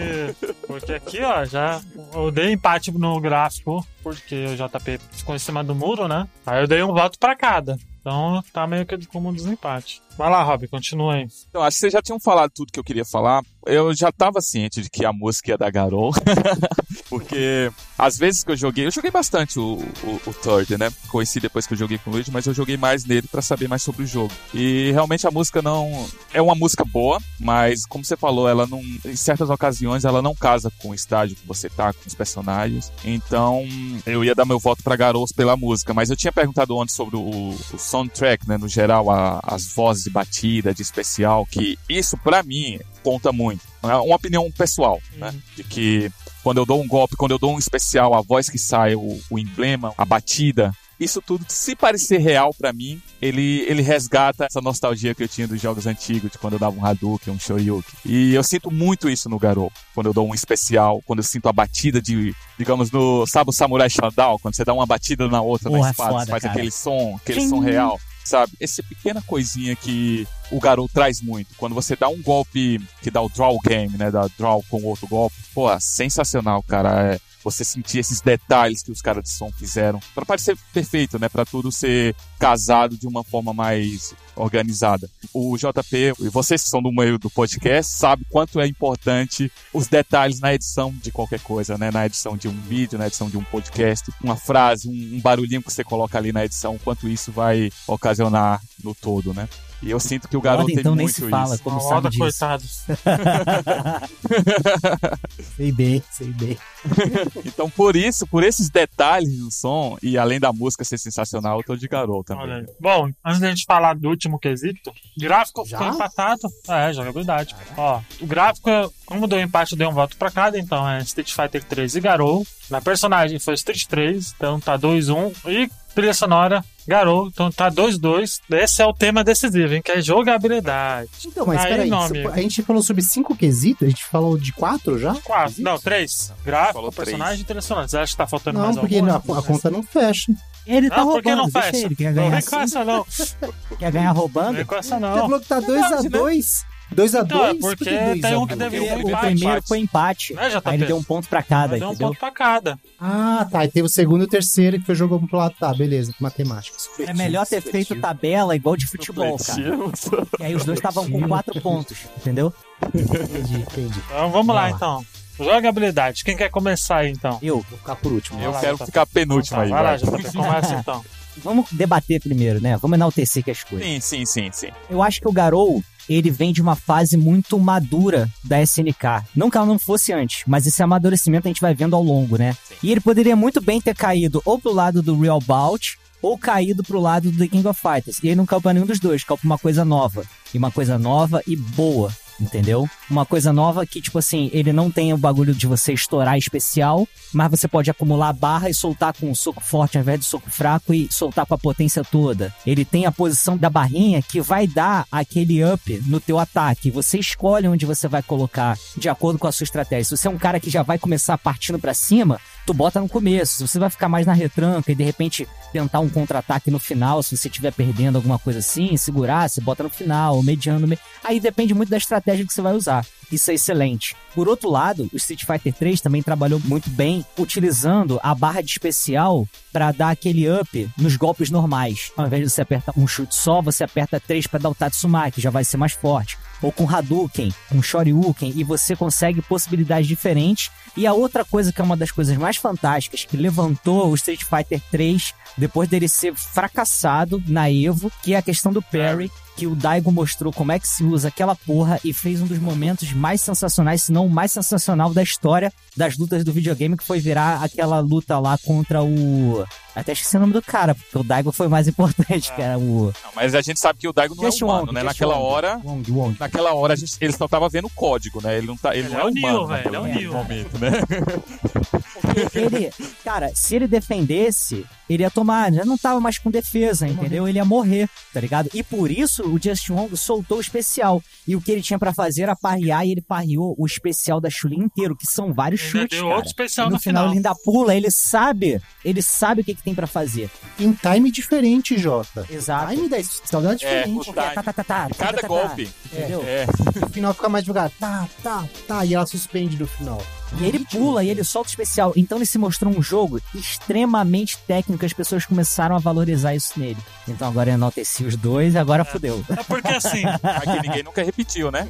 Porque aqui, ó, já. Eu dei empate no gráfico, porque o JP ficou em cima do muro, né? Aí eu dei um voto pra cada. Então tá meio que como um desempate. Vai lá, Rob, continua aí. Então, acho que vocês já tinham falado tudo que eu queria falar. Eu já tava ciente de que a música ia da Garou. porque às vezes que eu joguei, eu joguei bastante o, o, o Third, né? Conheci depois que eu joguei com o Luigi, mas eu joguei mais nele pra saber mais sobre o jogo. E realmente a música não. É uma música boa, mas como você falou, ela não. Em certas ocasiões ela não casa com o estágio que você tá, com os personagens. Então eu ia dar meu voto pra Garous pela música, mas eu tinha perguntado antes sobre o, o soundtrack, né? No geral, a- as vozes de batida, de especial, que isso pra mim conta muito. É uma opinião pessoal, né? De que quando eu dou um golpe, quando eu dou um especial, a voz que sai, o, o emblema, a batida, isso tudo, se parecer real pra mim, ele, ele resgata essa nostalgia que eu tinha dos jogos antigos, de quando eu dava um Hadouken, um Shoryuken. E eu sinto muito isso no Garou, quando eu dou um especial, quando eu sinto a batida de, digamos, no, sabe o Samurai Shodown, quando você dá uma batida na outra Porra, na é espada, foda, faz cara. aquele som, aquele Tchim. som real. Sabe? Essa pequena coisinha que o Garou traz muito. Quando você dá um golpe que dá o draw game, né? Dá draw com outro golpe. Pô, sensacional, cara. É, você sentir esses detalhes que os caras de som fizeram. Pra parecer perfeito, né? Pra tudo ser casado de uma forma mais organizada. O JP, e vocês que são do meio do podcast, sabem quanto é importante os detalhes na edição de qualquer coisa, né? Na edição de um vídeo, na edição de um podcast, uma frase, um, um barulhinho que você coloca ali na edição, quanto isso vai ocasionar no todo, né? E eu sinto que o garoto Roda, tem então nem muito se fala, isso. como Roda, sabe disso. coitado. Sei bem, sei bem. Então, por isso, por esses detalhes no som, e além da música ser sensacional, eu tô de garoto também. Olha. Bom, antes da gente falar do último quesito, gráfico Já? ficou empatado. É, jogabilidade. Ó, o gráfico, como deu empate, eu dei um voto pra cada, então é Street Fighter 3 e Garou. Na personagem foi Street 3, então tá 2-1. E trilha sonora, Garou, então tá 2-2. Esse é o tema decisivo, hein? Que é jogabilidade. Então, mas Aí, peraí, a gente falou sobre cinco quesitos, a gente falou de quatro já? Quatro. Quesitos? Não, três. Gráfico, Falou personagem e trilha sonora. Você acha que tá faltando Não, mais porque alguma? a, a conta não fecha. Ele tá Não, por que roubando, não deixa fecha? ele. Quer Não ganhar, vem com essa, não. quer ganhar Não roubando? vem com essa, Você não. falou que tá Verdade, 2x2. 2x2? Então, é porque tem um que teve um O empate. primeiro empate. foi empate. Né, JP? Aí ele deu um ponto pra cada, Deu um ponto pra cada. Ah, tá. E teve o segundo e o terceiro que foi jogo pro lado. Tá, beleza. Matemática. É melhor ter feito tabela igual de futebol, cara. E aí os dois estavam com quatro pontos, entendeu? Entendi, entendi. Então vamos lá, lá. então. Jogabilidade. Quem quer começar aí, então? Eu. Vou ficar por último. Eu lá, quero JP. ficar penúltimo Tá, aí. vai lá, vai. JP. Começa então. Vamos debater primeiro, né? Vamos enaltecer que as coisas. Sim, sim, sim, sim. Eu acho que o Garou, ele vem de uma fase muito madura da SNK. Não que ela não fosse antes, mas esse amadurecimento a gente vai vendo ao longo, né? E ele poderia muito bem ter caído ou pro lado do Real Bout, ou caído pro lado do The King of Fighters. E ele não caiu pra nenhum dos dois, caiu pra uma coisa nova. E uma coisa nova e boa. Entendeu? Uma coisa nova que, tipo assim, ele não tem o bagulho de você estourar especial, mas você pode acumular barra e soltar com um soco forte ao invés de soco fraco e soltar com a potência toda. Ele tem a posição da barrinha que vai dar aquele up no teu ataque. Você escolhe onde você vai colocar de acordo com a sua estratégia. Se você é um cara que já vai começar partindo pra cima, tu bota no começo. Se você vai ficar mais na retranca e de repente tentar um contra-ataque no final, se você estiver perdendo alguma coisa assim, segurar, você bota no final, mediano, no meio. Aí depende muito da estratégia que você vai usar. Isso é excelente. Por outro lado, o Street Fighter 3 também trabalhou muito bem utilizando a barra de especial para dar aquele up nos golpes normais. Ao invés de você apertar um chute só, você aperta três para dar o Tatsumaki, já vai ser mais forte. Ou com Hadouken, com Shoryuken, e você consegue possibilidades diferentes. E a outra coisa que é uma das coisas mais fantásticas que levantou o Street Fighter 3 depois dele ser fracassado na Evo, que é a questão do parry, que o Daigo mostrou como é que se usa aquela porra e fez um dos momentos mais sensacionais, se não o mais sensacional da história das lutas do videogame, que foi virar aquela luta lá contra o. Até esqueci o nome do cara, porque o Daigo foi mais importante, que era o. Não, mas a gente sabe que o Daigo não Just é humano, Wong, né? Just Naquela Wong. hora, Wong, Wong. naquela hora a gente, ele só tava vendo o código, né? Ele não tá, ele, Ele não é é o humano Neo, velho, ele é o Neo. momento, né? ele, cara, se ele defendesse, ele ia tomar, já não tava mais com defesa, entendeu? Ele ia morrer, tá ligado? E por isso o Just Wong soltou o especial. E o que ele tinha pra fazer era parrear e ele parreou o especial da Chuli inteiro, que são vários Ainda chutes, deu cara. outro especial E no no final, final. ele ainda pula, ele sabe, ele sabe o que, que tem pra fazer. Em time diferente, Jota. Exato. Time da especial é diferente. o é tá, tá, tá, tá, E tá, cada tá, tá, golpe. Entendeu? É, No final fica mais devagar. Tá, tá, tá. E ela suspende no final. E ele pula e ele solta o especial. Então ele se mostrou um jogo extremamente técnico. As pessoas começaram a valorizar isso nele. Então agora eu enalteci os dois e agora fudeu. É porque assim, aqui ninguém nunca repetiu, né?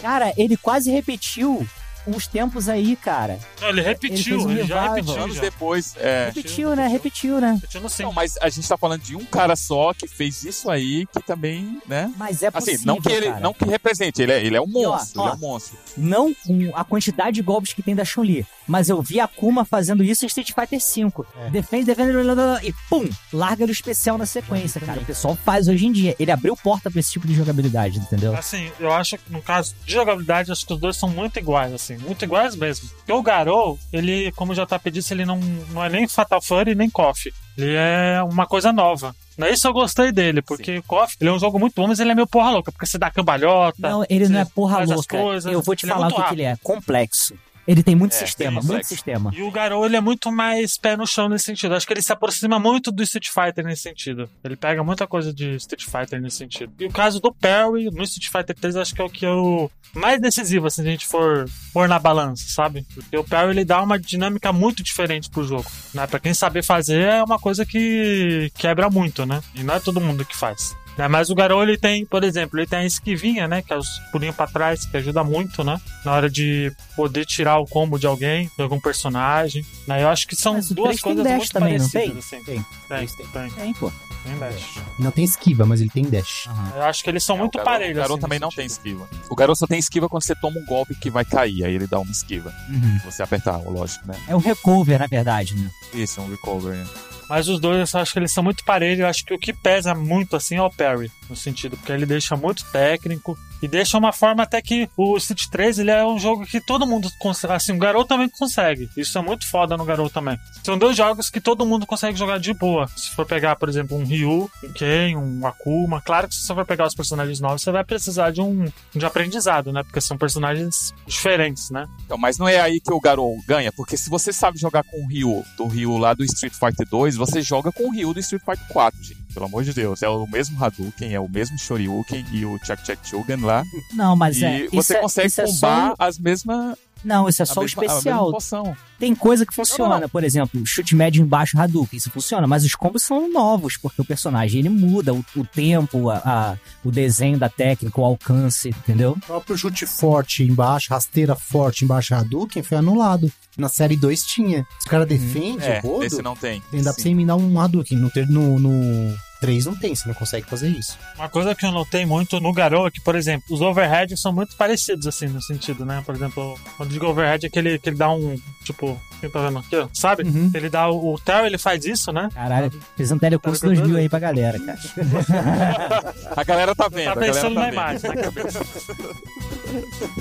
Cara, ele quase repetiu uns tempos aí, cara. ele repetiu, um ele, já repetiu. Anos Já. depois, é. Repetiu, né? Repetiu, né? Repetiu no. Não, mas a gente tá falando de um cara só que fez isso aí, que também, né? Mas é possível, Assim, não que ele, cara. não que represente, ele é, ele é um ó, monstro, ó. ele é um monstro. Não com a quantidade de golpes que tem da Chun-Li. Mas eu vi a Kuma fazendo isso em Street Fighter V. É. Defende, defende, blá, blá, blá, e pum! Larga no especial na sequência, cara. O pessoal faz hoje em dia. Ele abriu porta pra esse tipo de jogabilidade, entendeu? Assim, eu acho que no caso de jogabilidade, acho que os dois são muito iguais, assim, muito iguais mesmo. Porque o Garou, ele, como o JP disse, ele não, não é nem Fatal Fury nem KOF. Ele é uma coisa nova. Não é isso eu gostei dele, porque o KOF, ele é um jogo muito bom, mas ele é meio porra louca, porque você dá cambalhota. Não, ele não é porra louca. coisas, eu vou te é falar o muito que, que ele é. Complexo. Ele tem muito É, sistema, tem muito sistema. E o Garou, ele é muito mais pé no chão nesse sentido. Acho que ele se aproxima muito do Street Fighter nesse sentido. Ele pega muita coisa de Street Fighter nesse sentido. E o caso do Perry, no Street Fighter 3, acho que é o que é o mais decisivo, assim, se a gente for pôr na balança, sabe? Porque o Perry, ele dá uma dinâmica muito diferente pro jogo. Né? Pra quem saber fazer, é uma coisa que quebra muito, né? E não é todo mundo que faz. Né, Mas o Garou, ele tem, por exemplo, ele tem a esquivinha, né? Que é os pulinhos pra trás, que ajuda muito, né? Na hora de poder tirar o combo de alguém, de algum personagem. Né? Eu acho que são Mas duas 3 tem coisas dash muito também, não parecidas, tem? assim. Tem. Tem, Tem. tem, Tem, pô. tem dash. Não tem esquiva, mas ele tem dash. Eu acho que eles são É, muito o parelhos. O Garou assim, também não tem sentido. esquiva. O Garou só tem esquiva quando você toma um golpe que vai cair, aí ele dá uma esquiva. Uhum. Você apertar, lógico, né? É um recover, na verdade, né? Isso, um recover. né? Mas os dois eu acho que eles são muito parelhos. Eu acho que o que pesa muito assim é o Perry, no sentido, porque ele deixa muito técnico e deixa uma forma até que o Street 3 ele é um jogo que todo mundo consegue. Assim, o garoto também consegue. Isso é muito foda no garoto também. São dois jogos que todo mundo consegue jogar de boa. Se for pegar, por exemplo, um Ryu, um Ken, um Akuma, claro que se você for pegar os personagens novos, você vai precisar de um de aprendizado, né? Porque são personagens diferentes, né? Então, mas não é aí que o Garou ganha, porque se você sabe jogar com o Ryu, do Ryu lá do Street Fighter 2, você joga com o Ryu do Street Fighter 4, gente. Pelo amor de Deus. É o mesmo Hadouken, é o mesmo Shoryuken e o Chak Chak Chugan lá. Não, mas e é. você isso consegue é, isso é combar só... as mesmas. Não, isso é a só o mesma- a mesma especial. poção. Tem coisa que funciona, Não, não, não. por exemplo, chute médio embaixo Hadouken, isso funciona, mas os combos são novos, porque o personagem ele muda o, o tempo, a, a- o desenho da técnica, o alcance, entendeu? O próprio chute forte embaixo, rasteira forte embaixo Hadouken foi anulado. Na série 2 tinha. Se o cara defende É, o rodo, esse não tem. tem dá pra Sim. você eliminar um Hadouken. No, no 3 não tem, você não consegue fazer isso. Uma coisa que eu notei muito no Garou é que, por exemplo, os overheads são muito parecidos, assim, no sentido, né? Por exemplo, quando eu digo overhead é que ele, que ele dá um, tipo, quem tá vendo aqui, ó, sabe? Uhum. Ele dá o, o Terry, ele faz isso, né? Caralho, fez um telecurso 2000 aí pra galera, cara. A galera tá vendo. Tá a galera pensando tá na vendo. imagem, na cabeça.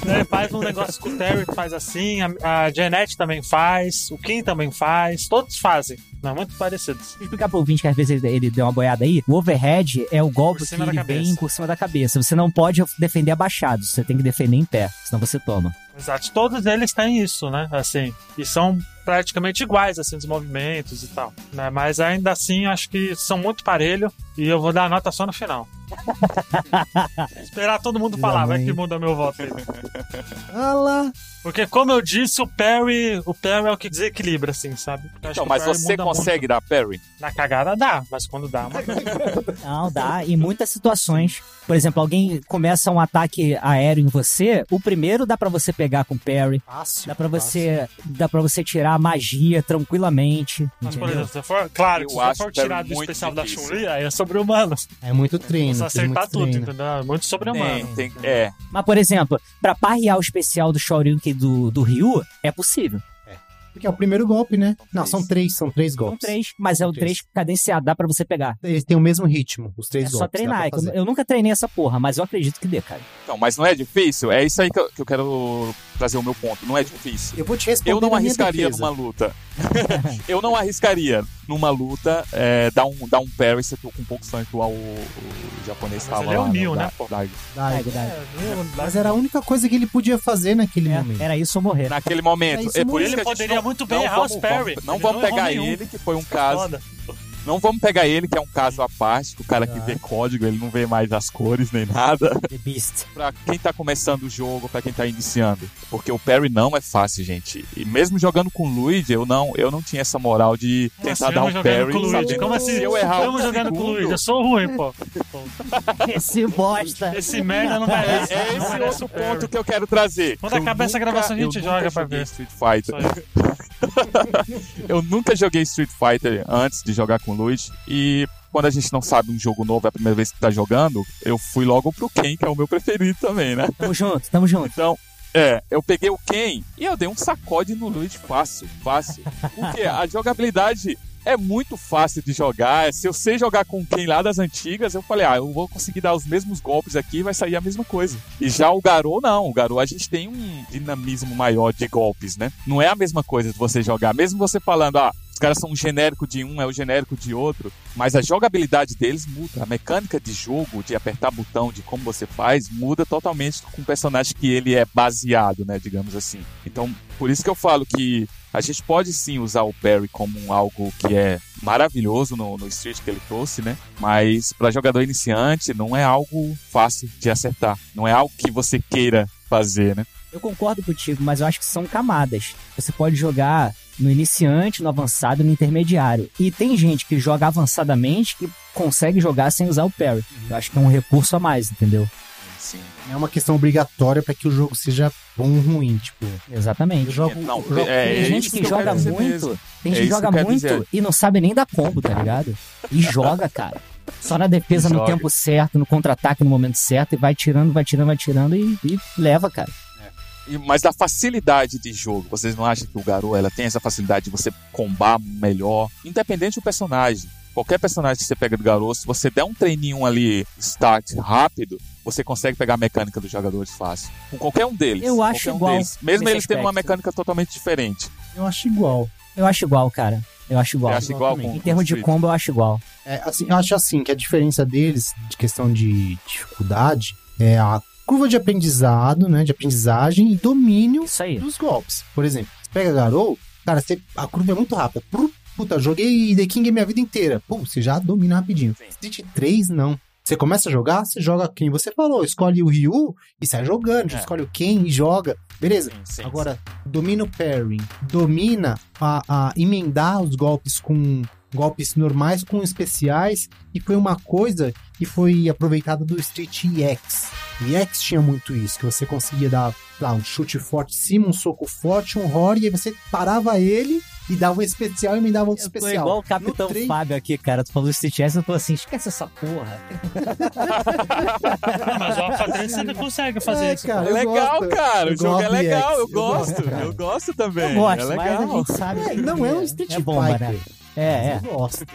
Ele faz um negócio com o Terry que faz assim, a, a Janet também faz, o Kim também faz, todos fazem. Não, muito parecidos. Deixa eu explicar pro ouvinte que às vezes ele, ele deu uma boiada aí. O overhead é o golpe que ele vem por cima da cabeça. Você não pode defender abaixado, você tem que defender em pé, senão você toma. Exato. Todos eles têm isso, né? Assim, e são praticamente iguais, assim, os movimentos e tal. Né? Mas ainda assim, acho que são muito parelho e eu vou dar a nota só no final. Esperar todo mundo falar, vai que muda meu voto aí. Lá. Porque, como eu disse, o Perry, o Perry é o que desequilibra, assim, sabe? Então, mas Perry você consegue dar parry? muito. Na cagada dá, mas quando dá, é uma. Não, dá. Em muitas situações. Por exemplo, alguém começa um ataque aéreo em você, o primeiro dá pra você pegar com parry. Fácil. Dá pra você, dá para você tirar a magia tranquilamente. Mas, por exemplo, se você for, claro, Eu se você acho for Perry tirar do especial da difícil. Chun-Li, aí é sobre-humano. É muito treino. Você acertar muito tudo, treino. entendeu? É Muito sobre-humano. Tem, tem, é. Mas, por exemplo, pra parrear o especial do Shoryuken do, do Ryu, é possível. Porque é o primeiro golpe, né? Não, três. são três, são três São golpes. três, mas é o três cadenciado, dá pra você pegar. Eles têm o mesmo ritmo, os três É golpes. só dá treinar. é que eu-. Eu nunca treinei essa porra, mas eu acredito que dê, cara. Então, mas não é difícil? É isso aí que eu, que eu quero trazer o meu ponto. Não é difícil. Eu vou te responder Eu não arriscaria defesa. numa luta. eu não arriscaria numa luta é, dar, um, dar um parry se eu tô com um pouco sangue igual o, o japonês Mas tava ele é lá. o Neo, da- né, pô? da- Dai. Dai, dai. É, viu? Mas era a única coisa que ele podia fazer naquele É, momento. era isso ou morrer. Naquele momento. É isso É por isso que Ele gente poderia não- muito bem não errar vamos- os parry. vamos- Não Ele vamos não pegar nenhum. ele, que foi um caso. Foda. Não vamos pegar ele, que é um caso à parte, que o cara que Ah. vê código, ele não vê mais as cores nem nada. The Beast. pra quem tá começando o jogo, pra quem tá iniciando. Porque o parry não é fácil, gente. E mesmo jogando com o Luigi, eu não, eu não tinha essa moral de Como tentar assim, dar um jogando parry. com o Luigi? Como assim? Se eu errar Estamos um jogando com o segundo, Luigi. Eu sou ruim, pô. Esse bosta. Esse merda não merece. É não esse merece outro o parry. ponto que eu quero trazer. Quando Eu acabar essa nunca- gravação, a gente eu joga nunca pra joguei ver. Street Fighter. Eu nunca joguei Street Fighter antes de jogar com o Luigi. E quando a gente não sabe um jogo novo, é a primeira vez que tá jogando, eu fui logo pro Ken, que é o meu preferido também, né? Tamo junto, tamo junto. Então, é, eu peguei o Ken e eu dei um sacode no Luigi fácil, fácil. Porque a jogabilidade é muito fácil de jogar. Se eu sei jogar com o Ken lá das antigas, eu falei, ah, eu vou conseguir dar os mesmos golpes aqui e vai sair a mesma coisa. E já o Garou, não. O Garou, a gente tem um dinamismo maior de golpes, né? Não é a mesma coisa de você jogar. Mesmo você falando, ah, os caras são um genérico de um, é o genérico de outro. Mas a jogabilidade deles muda. A mecânica de jogo, de apertar botão, de como você faz, muda totalmente com o personagem que ele é baseado, né? Digamos assim. Então, por isso que eu falo que a gente pode sim usar o Perry como um algo que é maravilhoso no, no Street que ele trouxe, né? Mas para jogador iniciante não é algo fácil de acertar. Não é algo que você queira fazer, né? Eu concordo contigo, mas eu acho que são camadas. Você pode jogar no iniciante, no avançado e no intermediário. E tem gente que joga avançadamente que consegue jogar sem usar o parry. Eu acho que é um recurso a mais, entendeu? Sim. É uma questão obrigatória pra que o jogo seja bom ou ruim, tipo. Exatamente. jogo, Não, eu jogo- é, tem é gente isso que, que joga muito, mesmo. tem É gente que isso que joga quero muito dizer. e não sabe nem dar combo, tá ligado? E joga, cara. Só na defesa no tempo certo, no contra-ataque no momento certo, e vai tirando, vai tirando, vai tirando e, e leva, cara. Mas da facilidade de jogo, vocês não acham que o Garou ela tem essa facilidade de você combar melhor, independente do personagem. Qualquer personagem que você pega do Garou, se você der um treininho ali, start rápido, você consegue pegar a mecânica dos jogadores fácil. Com qualquer um deles. Eu acho qualquer um igual deles. Mesmo eles tendo uma mecânica totalmente diferente. Eu acho igual. Eu acho igual, cara. Eu acho igual. Acha igual com Em termos de combo, eu acho igual. É, assim, eu acho assim que a diferença deles, de questão de dificuldade, é a curva de aprendizado, né? De aprendizagem e domínio dos golpes. Por exemplo, você pega Garou, cara, você, a curva é muito rápida. Puta, joguei The King a minha vida inteira. Pô, você já domina rapidinho. Street 3, não. Você começa a jogar, você joga quem você falou, escolhe o Ryu e sai jogando, É. escolhe o Ken e joga. Beleza. Sim, sim, Agora, domina o parry, domina a, a emendar os golpes com golpes normais com especiais, e foi uma coisa que foi aproveitada do Street EX. O EX tinha muito isso, que você conseguia dar lá, um chute forte em cima, um soco forte, um rory, e aí você parava ele e dava um especial e emendava outro Eu tô especial. igual o Capitão três- Fábio aqui, cara. Tu falou Street S, eu tô assim, esquece essa porra. Mas o Alpha 3 você ainda consegue fazer É, isso. cara, É eu legal, gosto. cara. Eu o jogo é gosto legal. EX, Eu gosto. cara. Eu gosto também. Eu gosto, é mas a legal. gente sabe. É, que não é um Street é bomba, Fighter. né? É, é. Eu gosto.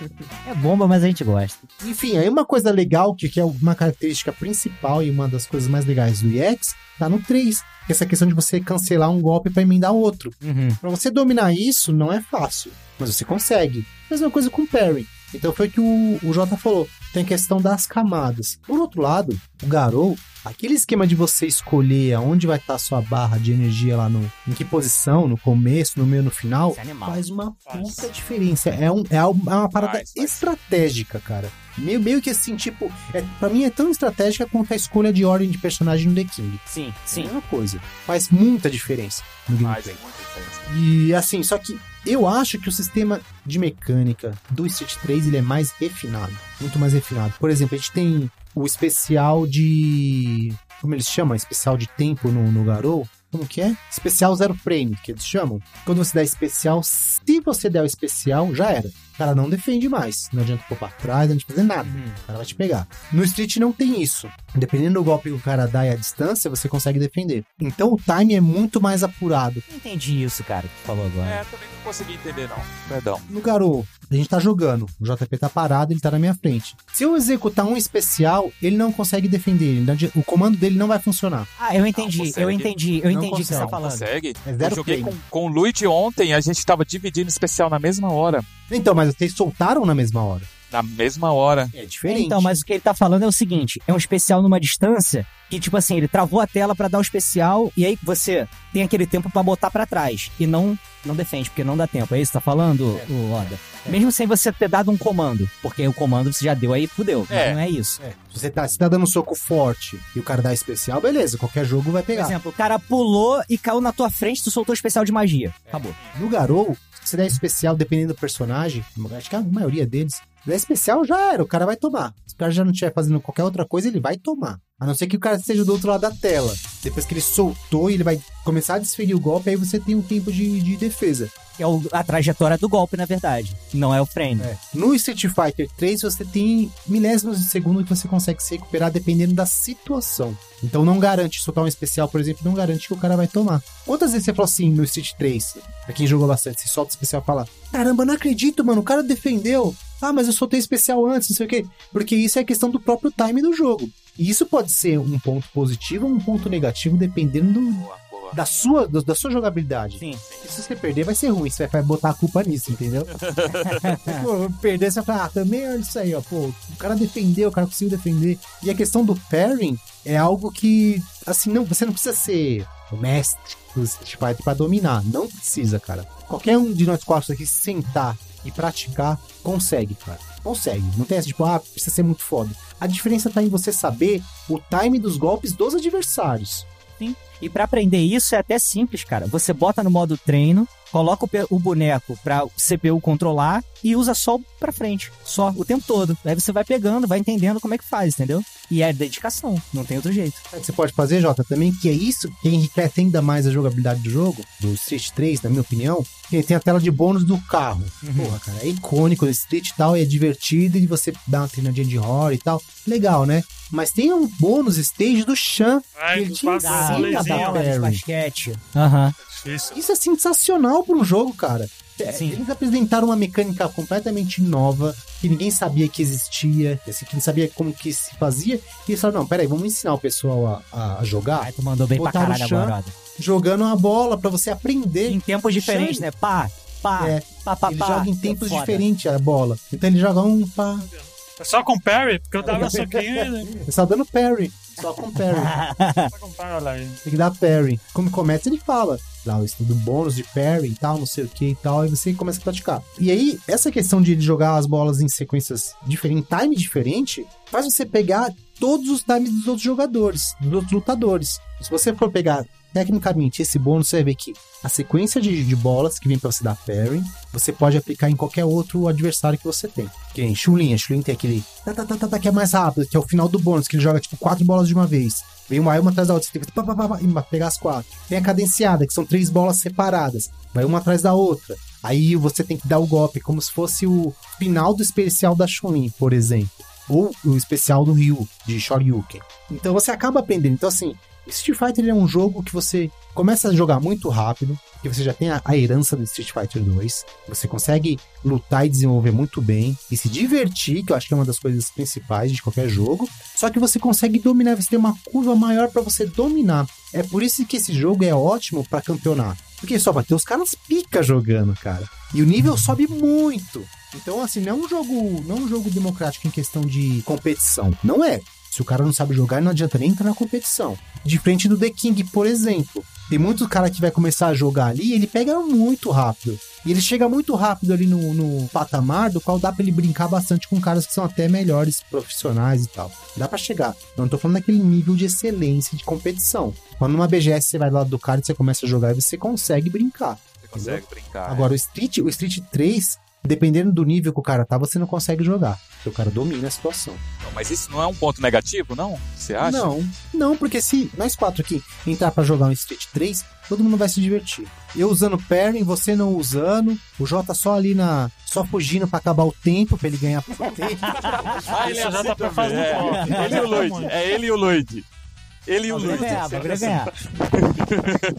É bomba, mas a gente gosta. Enfim, aí uma coisa legal, que, que é uma característica principal e uma das coisas mais legais do EX, tá no 3. Essa questão de você cancelar um golpe pra emendar outro. Uhum. Pra você dominar isso, não é fácil, mas você consegue. Mesma coisa com o parry. Então foi o que o, o Jota falou. Tem a questão das camadas. Por outro lado, o Garou, aquele esquema de você escolher aonde vai estar a sua barra de energia lá no. Em que posição, no começo, no meio, no final, é faz uma Faz. puta diferença. É, um, é é uma parada Faz, faz. estratégica, cara. Meio, meio que assim, tipo, é, pra mim é tão estratégica quanto a escolha de ordem de personagem no The King. Sim, É a sim. mesma coisa. Faz muita diferença no Faz gameplay. muita diferença. E assim, só que eu acho que o sistema de mecânica do Street 3 ele é mais refinado. Muito mais refinado. Por exemplo, a gente tem o especial de. Como eles chamam? Especial de tempo no, no Garou. Como que é? Especial zero frame, que eles chamam. Quando você dá especial, se você der o especial, já era. O cara não defende mais. Não adianta pôr pra trás, não adianta fazer nada. O cara vai te pegar. No Street não tem isso. Dependendo do golpe que o cara dá e a distância, você consegue defender. Então o time é muito mais apurado. Não entendi isso, cara, que tu falou agora. É, também não consegui entender, não. Perdão. No Garou, a gente tá jogando. O JP tá parado, ele tá na minha frente. Se eu executar um especial, ele não consegue defender. O comando dele não vai funcionar. Ah, eu entendi, consegue. eu entendi, eu Não entendi o que você tá falando. Consegue? É zero Eu joguei com, frame. com o Luigi ontem, a gente tava dividindo especial na mesma hora. Então, mas vocês soltaram na mesma hora. Na mesma hora. É diferente. Então, mas o que ele tá falando é o seguinte: é um especial numa distância que, tipo assim, ele travou a tela pra dar o especial e aí você tem aquele tempo pra botar pra trás e não não defende, porque não dá tempo. É isso que tá falando, o Oda? Mesmo sem você ter dado um comando, porque o comando você já deu aí, fudeu. É. Mas não é isso. É, se você tá, se tá dando um soco forte e o cara dá especial, beleza, qualquer jogo vai Por pegar. exemplo, o cara pulou e caiu na tua frente, tu soltou o especial de magia. Acabou. No Garou, você especial, dependendo do personagem, acho que a maioria deles, se der especial já era, o cara vai tomar. Se o cara já não estiver fazendo qualquer outra coisa, ele vai tomar. A não ser que o cara esteja do outro lado da tela. Depois que ele soltou, ele vai começar a desferir o golpe, aí você tem um tempo de, de defesa. É o- a trajetória do golpe, na verdade. Não é o frame. No Street Fighter 3, você tem milésimos de segundo que você consegue se recuperar dependendo da situação. Então não garante soltar um especial, por exemplo, não garante que o cara vai tomar. Quantas vezes você falou assim no Street 3? Pra quem jogou bastante, você solta o especial e fala: Caramba, não acredito, mano, o cara defendeu. Ah, mas eu soltei especial antes, não sei o quê. Porque isso é questão do próprio time do jogo. E isso pode ser um ponto positivo ou um ponto negativo, dependendo do- Boa, boa. da, sua, da sua jogabilidade. Sim. E se você perder, vai ser ruim. Você vai botar a culpa nisso, entendeu? pô, perder, você vai falar, ah, também é isso aí, ó. Pô, o cara defendeu, o cara conseguiu defender. E a questão do pairing é algo que, assim, não, você não precisa ser mestre do Street Fighter pra dominar. Não precisa, cara. Qualquer um de nós quatro aqui sentar e praticar, consegue, cara. Consegue. Não tem essa, tipo, ah, precisa ser muito foda. A diferença tá em você saber o time dos golpes dos adversários. E pra aprender isso é até simples, cara. Você bota no modo treino, coloca o, boneco pra o CPU controlar e usa só o pra frente. Só, o tempo todo. Aí você vai pegando, vai entendendo como é que faz, entendeu? E é dedicação, não tem outro jeito. Que você pode fazer, Jota, também, que é isso que enriquece ainda mais a jogabilidade do jogo, do Street 3, na minha opinião, que tem a tela de bônus do carro. Porra, cara, é icônico, o Street e tal, é divertido, e você dá uma treinadinha de horror e tal. Legal, né? Mas tem um bônus stage do Chan, Ai, ele não te ensina isso. Parryzinho, bola de parry. basquete. Aham. Difícil. Isso é sensacional para um jogo, cara. É, Sim. Eles apresentaram uma mecânica completamente nova, que ninguém sabia que existia, assim, que não sabia como que se fazia. E eles falaram, não, peraí, vamos ensinar o pessoal a, a jogar, Aí tu mandou bem pra Botar no caralho agora, jogando a bola para você aprender. Em tempos diferentes, né? Pá, pá, É, pá, pá, ele pá. joga em tempos Foda. diferentes a bola. Então ele joga um pá. É só com parry, porque eu dava soquinho né? Ele está dando parry. Só com parry. Só com parry. Tem que dar parry. Como começa, ele fala. Lá, o estudo bônus de parry e tal, não sei o que e tal. Aí você começa a praticar. E aí, essa questão de ele jogar as bolas em sequências diferentes, em time diferente, faz você pegar todos os times dos outros jogadores, dos outros lutadores. Se você for pegar tecnicamente esse bônus, você vai ver que a sequência de, de bolas que vem pra você dar parry, você pode aplicar em qualquer outro adversário que você tem. Que nem Chulin, a Chulin tem aquele tá, tá, tá, tá, tá, que é mais rápido, que é o final do bônus, que ele joga tipo quatro bolas de uma vez. Vem uma, uma atrás da outra, você tem que pá, pá, pá, pá, e pegar as quatro. Tem a cadenciada, que são três bolas separadas. Vai uma atrás da outra. Aí você tem que dar o golpe, como se fosse o final do especial da Chun-Li, por exemplo. Ou o especial do Ryu, de Shoryuken. Então você acaba aprendendo. Então, assim, Street Fighter é um jogo que você começa a jogar muito rápido, porque você já tem a, a herança do Street Fighter 2. Você consegue lutar e desenvolver muito bem e se divertir, que eu acho que é uma das coisas principais de qualquer jogo. Só que você consegue dominar, você tem uma curva maior para você dominar. É por isso que esse jogo é ótimo para campeonato. Porque só vai ter os caras pica jogando, cara. E o nível sobe muito. Então, assim, não é um jogo, não é um jogo democrático em questão de competição. Não é. Se o cara não sabe jogar, não adianta nem entrar na competição. Diferente do The King, por exemplo. Tem muito cara que vai começar a jogar ali ele pega muito rápido. E ele chega muito rápido ali no, no patamar do qual dá pra ele brincar bastante com caras que são até melhores profissionais e tal. Dá pra chegar. Não tô falando daquele nível de excelência de competição. Quando numa BGS você vai do lado do cara e você começa a jogar e você consegue brincar. Você consegue brincar. Agora, o Street, o Street 3, dependendo do nível que o cara tá, você não consegue jogar. Porque o cara domina a situação. Não, mas isso não é um ponto negativo, não? Você acha? Não, não, porque se nós quatro aqui entrar pra jogar um Street 3, todo mundo vai se divertir. Eu usando parry, você não usando, o Jota só ali na. só fugindo pra acabar o tempo, pra ele ganhar tempo. Ah, ele Isso já assim tá pra fazer é. um pouco. Ele e o Lloyd. É ele e o Lloyd. Ele e o Lloyd. ganhar, vai ganhar.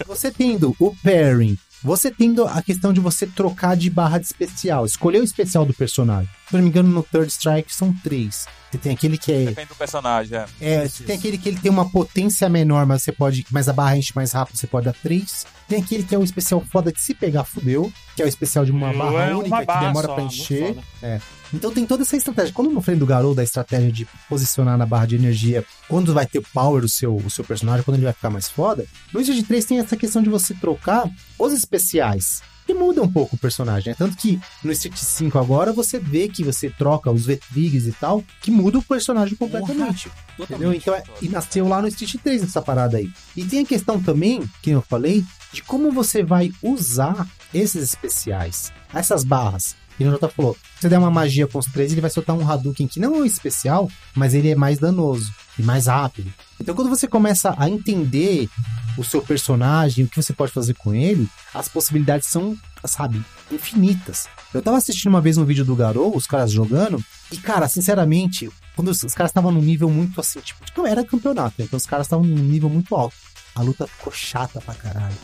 Você tendo o pairing, você tendo a questão de você trocar de barra de especial, escolher o especial do personagem. Se não me engano, no Third Strike são três. Você tem aquele que é Depende do personagem, é. É, tem aquele que ele tem uma potência menor, mas você pode. Mas a barra enche mais rápido, você pode dar 3. Tem aquele que é o especial foda de se pegar, fudeu. Que é o especial de uma Eu barra é uma única barra que demora só, pra encher. É. Então tem toda essa estratégia. Quando eu falei do Garou, da estratégia de posicionar na barra de energia, quando vai ter power o seu, o seu personagem, quando ele vai ficar mais foda, no Street 3 tem essa questão de você trocar os especiais. E muda um pouco o personagem, né? Tanto que no Street 5 agora você vê que você troca os V-Trigs e tal, que muda o personagem completamente. Entendeu? Então, é, e nasceu lá no Street 3 essa parada aí. E tem a questão também, que eu falei, de como você vai usar esses especiais, essas barras. E o Jota falou, se você der uma magia com os três, ele vai soltar um Hadouken que não é um especial, mas ele é mais danoso e mais rápido. Então quando você começa a entender o seu personagem, o que você pode fazer com ele, as possibilidades são, sabe, infinitas. Eu tava assistindo uma vez um vídeo do Garou, os caras jogando, e cara, sinceramente, quando os, os caras estavam num nível muito assim, tipo, tipo, era campeonato, né? então os caras estavam num nível muito alto. A luta ficou chata pra caralho.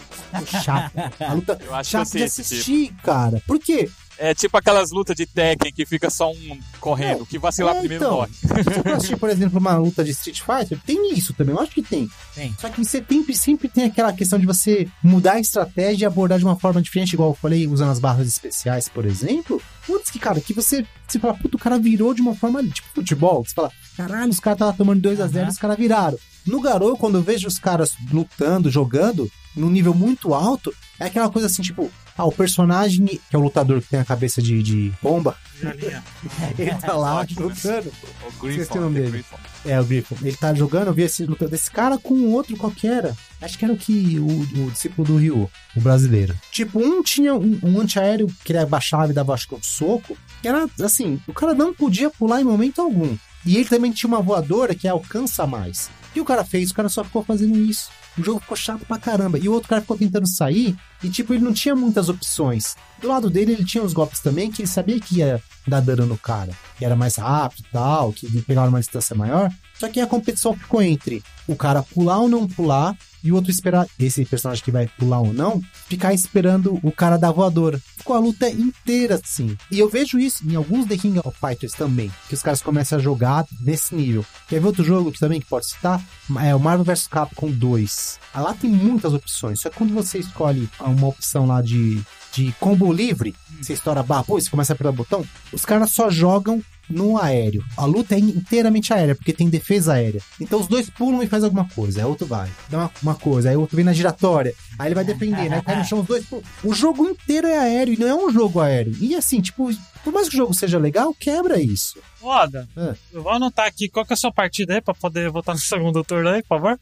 Ficou chata. A luta chata de assistir, cara. Por quê? É tipo aquelas lutas de Tekken que fica só um correndo, Não, que vacilar é, primeiro então. morre. Se você for assistir, por exemplo, uma luta de Street Fighter, tem isso também, eu acho que tem. Tem. Só que você sempre, sempre tem aquela questão de você mudar a estratégia e abordar de uma forma diferente, igual eu falei, usando as barras especiais, por exemplo. Putz, que cara, que você, você fala, puta, o cara virou de uma forma ali, tipo futebol, você fala, caralho, os caras estavam tomando 2 a 0 Aham. os caras viraram. No Garou, quando eu vejo os caras lutando, jogando, num nível muito alto, é aquela coisa assim, tipo, ah, o personagem, que é o lutador que tem a cabeça de, de bomba, ele tá lá Ótimo, lutando. O Esqueci o nome The dele. Griffon. É, o Griffon. Ele tá jogando, eu vi esse luta desse cara com outro qualquer. Acho que era o que o, o discípulo do Ryu, o brasileiro. Tipo, um tinha um, um antiaéreo que ele abaixava e dava acho que um soco. Que era assim, o cara não podia pular em momento algum. E ele também tinha uma voadora que alcança mais. Que o cara fez? O cara só ficou fazendo isso. O jogo ficou chato pra caramba. E o outro cara ficou tentando sair e, tipo, ele não tinha muitas opções. Do lado dele, ele tinha os golpes também que ele sabia que ia dar dano no cara. Que era mais rápido e tal, que pegava uma distância maior. Só que a competição ficou entre o cara pular ou não pular e o outro esperar, esse personagem que vai pular ou não, ficar esperando o cara da voadora. Ficou a luta inteira assim. E eu vejo isso em alguns The King of Fighters também, que os caras começam a jogar nesse nível. Quer ver outro jogo que também que pode citar? É o Marvel vs Capcom 2. Ah, Lá tem muitas opções, só que quando você escolhe uma opção lá de, de combo livre, você estoura a barra, pô, você começa a apertar o botão, os caras só jogam no aéreo. A luta é inteiramente aérea, porque tem defesa aérea. Então os dois pulam e faz alguma coisa, aí o outro vai, dá uma, uma coisa, aí o outro vem na giratória, aí ele vai defendendo, aí cai no chão, os dois pulam. O jogo inteiro é aéreo e não é um jogo aéreo. E assim, tipo, por mais que o jogo seja legal, quebra isso. Foda. É. Eu vou anotar aqui qual que é a sua partida aí pra poder votar no segundo turno aí, por favor.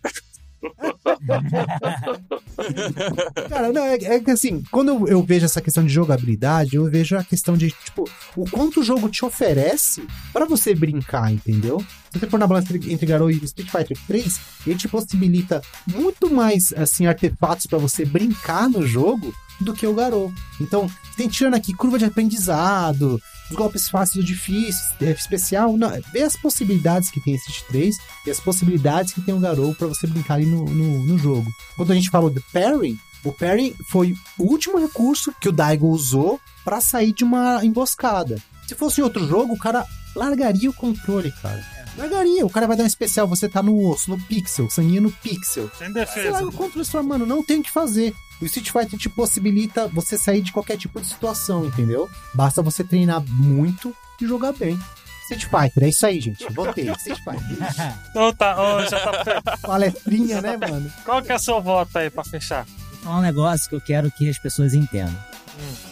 Cara, não, é, é assim, quando eu, eu vejo essa questão de jogabilidade, eu vejo a questão de, tipo, o quanto o jogo te oferece pra você brincar, entendeu? Se você for na balança entre, Garou e Street Fighter 3, ele te possibilita muito mais, assim, artefatos pra você brincar no jogo do que o Garou. Então, tem tirando aqui curva de aprendizado, os golpes fáceis ou difíceis, F especial, não, vê as possibilidades que tem Street 3 e as possibilidades que tem o Garou pra você brincar ali no, no, no jogo. Quando a gente falou de parry, o parry foi o último recurso que o Daigo usou pra sair de uma emboscada. Se fosse em outro jogo, o cara largaria o controle, cara. Largaria, o cara vai dar um especial, você tá no osso, no pixel, sanguinho no pixel. Sem Você defesa. larga o controle e fala, mano, não tem o que fazer. O Street Fighter te possibilita você sair de qualquer tipo de situação, entendeu? Basta você treinar muito e jogar bem. Street Fighter, é isso aí, gente. Votei, Street Fighter. Então tá, ô JP, Palestrinha, né, mano? qual que é o seu voto aí pra fechar? falar um negócio que eu quero que as pessoas entendam.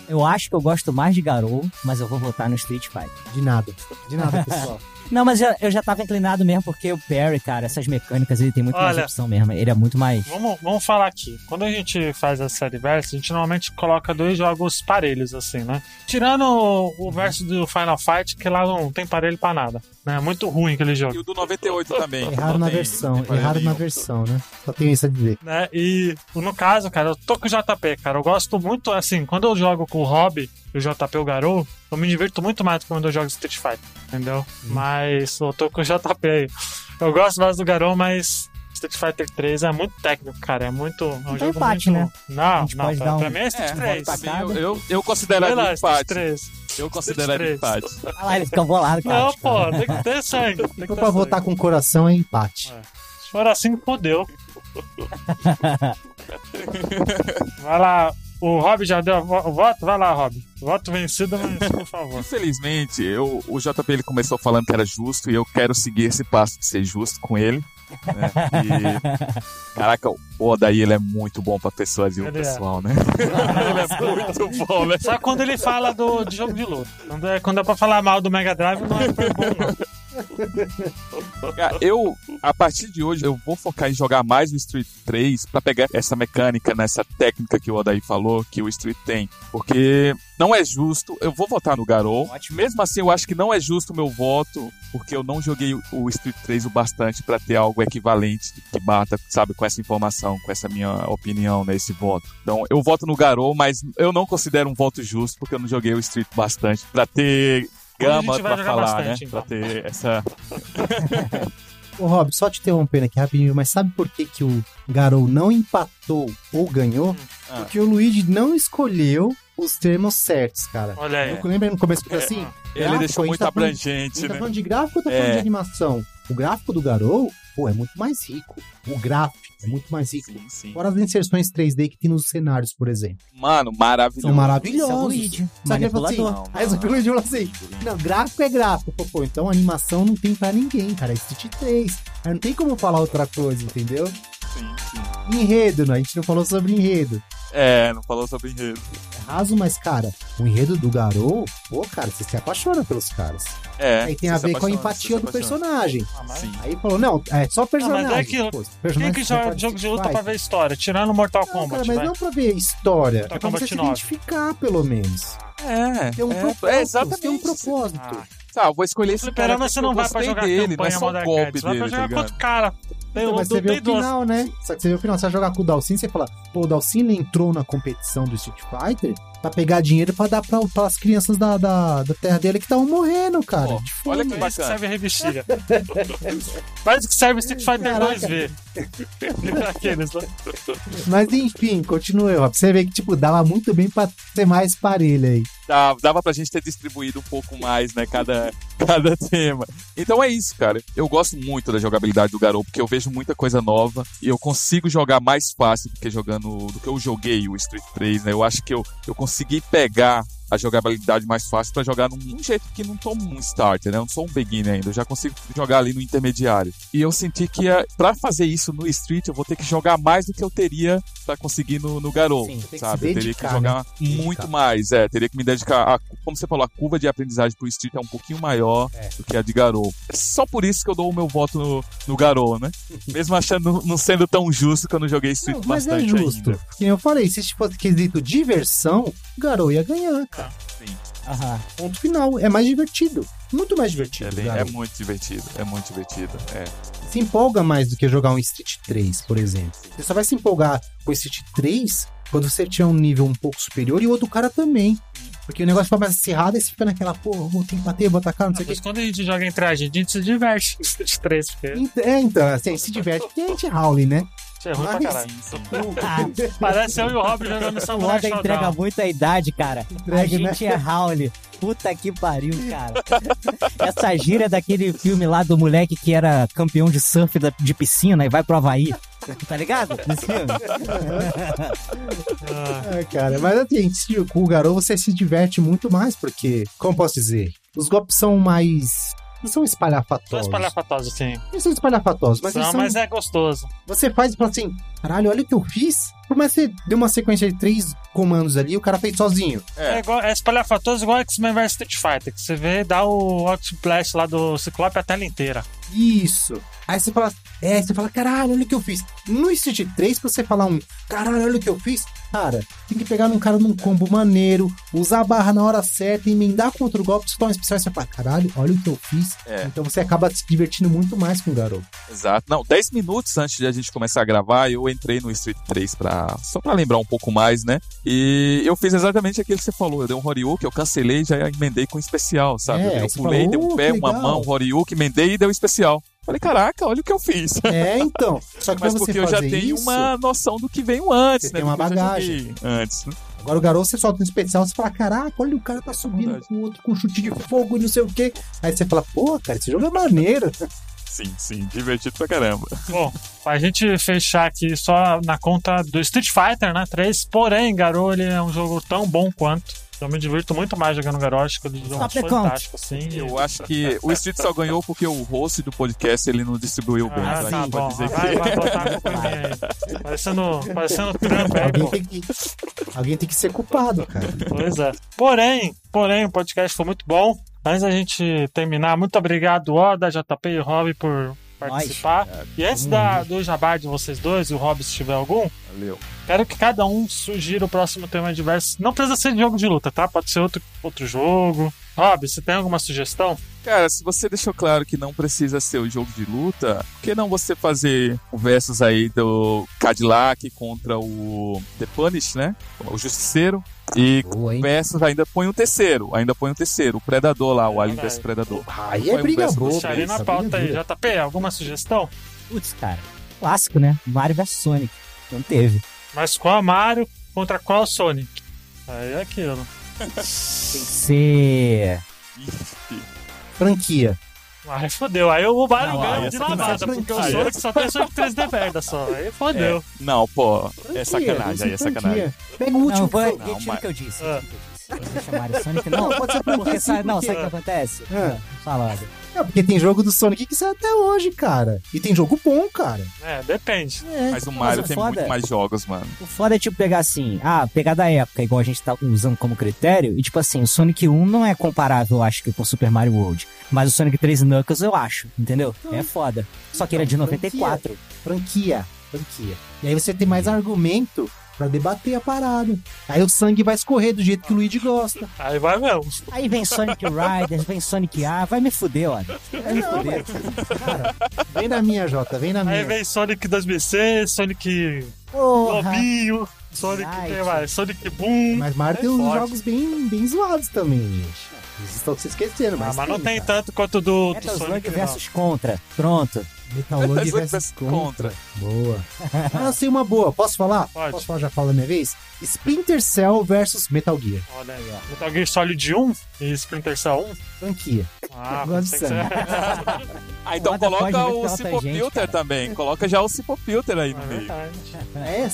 Eu acho que eu gosto mais de Garou, mas eu vou votar no Street Fighter. De nada. De nada, pessoal. Não, mas eu, eu já tava inclinado mesmo, porque o Perry, cara, essas mecânicas, ele tem muito mais Olha. opção mesmo. Ele é muito mais. Vamos, vamos falar aqui. Quando a gente faz a série versus, a gente normalmente coloca dois jogos parelhos, assim, né? Tirando o, o verso do Final Fight, que lá não tem parelho pra nada. Né? É muito ruim aquele E jogo. o do 98 também. Erraram Não na tem- versão, tem na nenhum. versão, né? Só tenho isso a dizer. Né? E no caso, cara, eu tô com o JP, cara. Eu gosto muito, assim, quando eu jogo com o Hobby e o JP o Garou, eu me divirto muito mais do que quando eu jogo Street Fighter, entendeu? Mas eu tô com o JP aí. Eu gosto mais do Garou, mas Street Fighter 3 é muito técnico, cara. É muito. É um Então jogo empate, muito... né? Não, não, pra, um- pra mim é Street É, 3. pode sim, eu, eu, eu consideraria lá, Street empate. 3. Eu consideraria Street empate. Olha lá, ele fica bolado, cara. Não, pô, tem que ter sangue. Tem que Se ter for pra sangue. votar com o coração, é empate. Se for assim, fodeu. Vai lá. O Rob já deu o voto? Vai lá, Rob. Voto vencido, mas por favor. Infelizmente, eu, o JP ele começou falando que era justo e eu quero seguir esse passo de ser justo com ele. né? E, caraca, o Odaí ele é muito bom pra persuadir o Ele é. pessoal, né? ele é muito bom, né? Só quando ele fala do, de jogo de luta. Quando é, quando é pra falar mal do Mega Drive, não é tão bom, não. Eu, a partir de hoje, eu vou focar em jogar mais o Street 3 pra pegar essa mecânica, nessa técnica que o Odaí falou, que o Street tem. Porque não é justo, eu vou votar no Garou. Mesmo assim, eu acho que não é justo o meu voto, porque eu não joguei o- Street 3 o bastante pra ter algo equivalente que bata, sabe, com essa informação, com essa minha opinião, né, esse voto. Então, eu voto no Garou, mas eu não considero um voto justo, porque eu não joguei o Street bastante pra ter gama pra falar, bastante, né? então. Pra ter essa Ô, Rob, só te interrompendo aqui rapidinho, mas sabe por que, que o Garou não empatou ou ganhou? Ah. Porque o Luigi não escolheu os termos certos, cara. Olha aí. Eu lembro no começo que falei assim? Ele gráfico, deixou muito tá falando- A abrangente, gente tá né? falando de gráfico ou tá falando É. de animação? O gráfico do Garou, pô, é muito mais rico. O gráfico é muito mais rico. Sim, sim. Fora as inserções 3D que tem nos cenários, por exemplo. Mano, maravilhoso. São maravilhosos. Esse é ele falou assim, manipulador. aí o Luigi falou assim, não, gráfico é gráfico. Pô, pô, então animação não tem pra ninguém, cara. É Street 3. Aí não tem como falar outra coisa, entendeu? Sim, sim. Enredo, né? A gente não falou sobre enredo. É, não falou sobre enredo. É raso, mas, cara, o enredo do Garou, pô, cara, você se apaixona pelos caras. É. Aí tem a você se ver com a empatia você se do personagem. Ah, mas- Sim. Aí falou, não, é só personagem. Não, mas é que- Pô, Quem personagem que você joga jogo de luta pra ver história? Tirando Mortal. Não, Kombat, cara, mas vai. não pra ver história. Mortal é pra você Kombat se 9. identificar, pelo menos. É, Tem um é, propósito. é exatamente. Tem um propósito. Ah, Tá, eu vou escolher esse cara você não vai pra jogar dele, não é campanha só golpe Cats, vai dele, pra tá jogar ligado? contra o cara. Então, mas você vê o duas. final, né? Só que você vê o final, você vai jogar com o Dalsin, você fala, pô, o Dalsin entrou na competição do Street Fighter pra pegar dinheiro pra dar pra, pras crianças da, da, da terra dele que estavam morrendo, cara. Olha que Pra isso que bacana. serve a revistinha. Isso que serve Street Fighter Caraca. 2V. Aqueles lá. Mas enfim, continue, Rob. Você vê que, tipo, dava muito bem pra ter mais parelho aí. Dava, dava pra gente ter distribuído um pouco mais, né? Cada, cada tema. Então é isso, cara. Eu gosto muito da jogabilidade do Garou, porque eu vejo muita coisa nova e eu consigo jogar mais fácil do que jogando. do que eu joguei o Street 3, né? Eu acho que eu, eu consegui pegar a jogabilidade mais fácil pra jogar num, num jeito que não tô um starter, né? Eu não sou um beginner ainda, eu já consigo jogar ali no intermediário. E eu senti que eh, pra fazer isso no Street eu vou ter que jogar mais do que eu teria pra conseguir no, no Garou, sabe? Eu teria que dedicar, jogar né? Dedicar. muito mais, é, teria que me dedicar. A, como você falou, a curva de aprendizagem pro Street é um pouquinho maior É. do que a de Garou. É só por isso que eu dou o meu voto no, no Garou, né? Mesmo achando não sendo tão justo que eu não joguei Street Não, mas é bastante justo. ainda. Eu falei, se fosse quesito diversão, o Garou ia ganhar, cara. Sim, Aham. Ponto final. É mais divertido. Muito mais é, divertido. bem- é Garou. muito divertido, é muito divertido. É. Se empolga mais do que jogar um Street 3, por exemplo. Você só vai se empolgar com o Street 3 quando você tiver um nível um pouco superior e o outro cara também. Porque o negócio começa acirrado e você fica naquela, pô, vou ter que bater, vou atacar, não sei o Mas que. quando a gente joga entre a gente, a gente se diverte. Street 3, porque É, então, assim, se diverte porque a gente é Howley, né? é ruim pra caralho. Ah, Parece eu e o Rob jogando o Samurai Oda entrega muito a idade, cara. Entrega, a gente é Howley. Puta que pariu, cara. Essa gíria daquele filme lá do moleque que era campeão de surf de piscina e vai pro Havaí. Tá ligado? Ah, É, cara, mas assim, com o Garou você se diverte muito mais, porque, como posso dizer, os golpes são mais. Não são espalhafatosos. espalhafatoso, assim. Eles são espalhafatosos, mas, Não, são, mas é gostoso. você faz e fala assim: caralho, olha o que eu fiz. Por mais que você deu uma sequência de três comandos ali, o cara fez sozinho. É, igual, é espalhafatoso igual X-Men vs Street Fighter, que você vê dá o Blast lá do Ciclope a tela inteira. Isso. Aí você fala, é, você fala, caralho, olha o que eu fiz. No Street 3, pra você falar um, caralho, olha o que eu fiz, cara, tem que pegar num cara num combo maneiro, usar a barra na hora certa, emendar com outro golpe, você toma um especial e você fala, caralho, olha o que eu fiz. É. Então você acaba se divertindo muito mais com o garoto. Exato. Não, 10 minutos antes de a gente começar a gravar, eu entrei no Street 3 pra, só pra lembrar um pouco mais, né? E eu fiz exatamente aquilo que você falou. Eu dei um Horyuken, eu cancelei e já emendei com especial, sabe? É, eu pulei, falou, dei um "Oh, pé, uma legal." mão, Horyuken, emendei e deu especial. Falei, caraca, olha o que eu fiz. É, então. Só que Mas porque eu já fazer tenho isso, uma noção do que veio antes, Você né? tem uma bagagem. Antes, né? Agora o garoto, você solta um especial, você fala, caraca, olha o cara tá subindo verdade. com o outro com chute de fogo e não sei o quê. Aí você fala, pô, cara, esse jogo é maneiro. Sim, sim, divertido pra caramba. Bom, pra gente fechar aqui só na conta do Street Fighter, né? 3. Porém, Garou, ele é um jogo tão bom quanto. Eu me divirto muito mais jogando Garou, acho que ele é um fantástico, assim. Eu acho que o Street só ganhou porque o host do podcast ele não distribuiu bem. Ah, tá pode bom. dizer que- Vai, vai botar a culpa em mim aí. Parecendo, parecendo Trump aí, Alguém pô. tem, que, alguém tem que ser culpado, cara. Pois é. Porém, porém, o podcast foi muito bom. Antes da gente terminar, muito obrigado, Oda, JP e Rob, por participar. E antes da, do jabá de vocês dois, e o Rob, se tiver algum, Valeu. quero que cada um sugira o próximo tema diverso. Não precisa ser de jogo de luta, tá? Pode ser outro, outro jogo. Rob, você tem alguma sugestão? Cara, se você deixou claro que não precisa ser o jogo de luta, por que não você fazer o versus aí do Cadillac contra o The Punish, né? O Justiceiro. E Boa, versus ainda põe o terceiro, ainda põe o terceiro, o Predador lá, o Alien vs Predador. Aí é um briga boa. Deixaria na pauta aí. JP, alguma sugestão? Putz, cara. Clássico, né? Mario vs Sonic. Não teve. Mas qual Mario contra qual Sonic? Aí é aquilo. Tem que ser. Franquia. Aí fodeu. Aí o Mario Não, ganha é de lavada, porque o é- Sonic só tem Sonic 3D merda só. Aí fodeu. Não, pô, é sacanagem, aí é sacanagem. Pega o Não, último. que retiro Não, o mas- que eu disse. Ah. que eu disse. Não, pode ser franquia porque sim, sabe, não, porque- sabe o que acontece? Ah. É, porque tem jogo do Sonic que sai até hoje, cara. E tem jogo bom, cara. É, depende. É. Mas o Mas Mario o tem foda- muito mais jogos, mano. O foda é tipo pegar assim, ah, pegar da época, igual a gente tá usando como critério, e tipo assim, o Sonic 1 não é comparável, eu acho que com o Super Mario World. Mas o Sonic 3 Knuckles eu acho, entendeu? É foda. Só que ele é de Então, 94. Franquia. Franquia. E aí você tem mais argumento pra debater a parada. Aí o sangue vai escorrer do jeito que o Luigi gosta. Aí vai mesmo. Aí vem Sonic Riders, vem Sonic A, vai me fuder, ó. Vai me Não, fuder. Vem na minha, Jota, vem na Aí minha. vem Sonic 2006, Sonic Porra. Lobinho. Sonic tem mais. Sonic Boom. Mas Mario É tem uns forte. jogos bem, bem zoados também, gente. Eles estão se esquecendo, Ah, mas, mas não tem cara. tanto quanto do, do Sonic. não. versus Contra. Pronto. Metal versus versus Contra. Boa. Ah, eu sei uma boa. Posso falar? Pode. Posso falar, já falo da minha vez? Splinter Cell versus Metal Gear. Olha aí, ó. Metal Gear Solid 1 e Splinter Cell 1. Franquia. Ah, ser. Ah, então coloca o Filter cara. também. Coloca já o Simple Filter aí no É meio. verdade, É,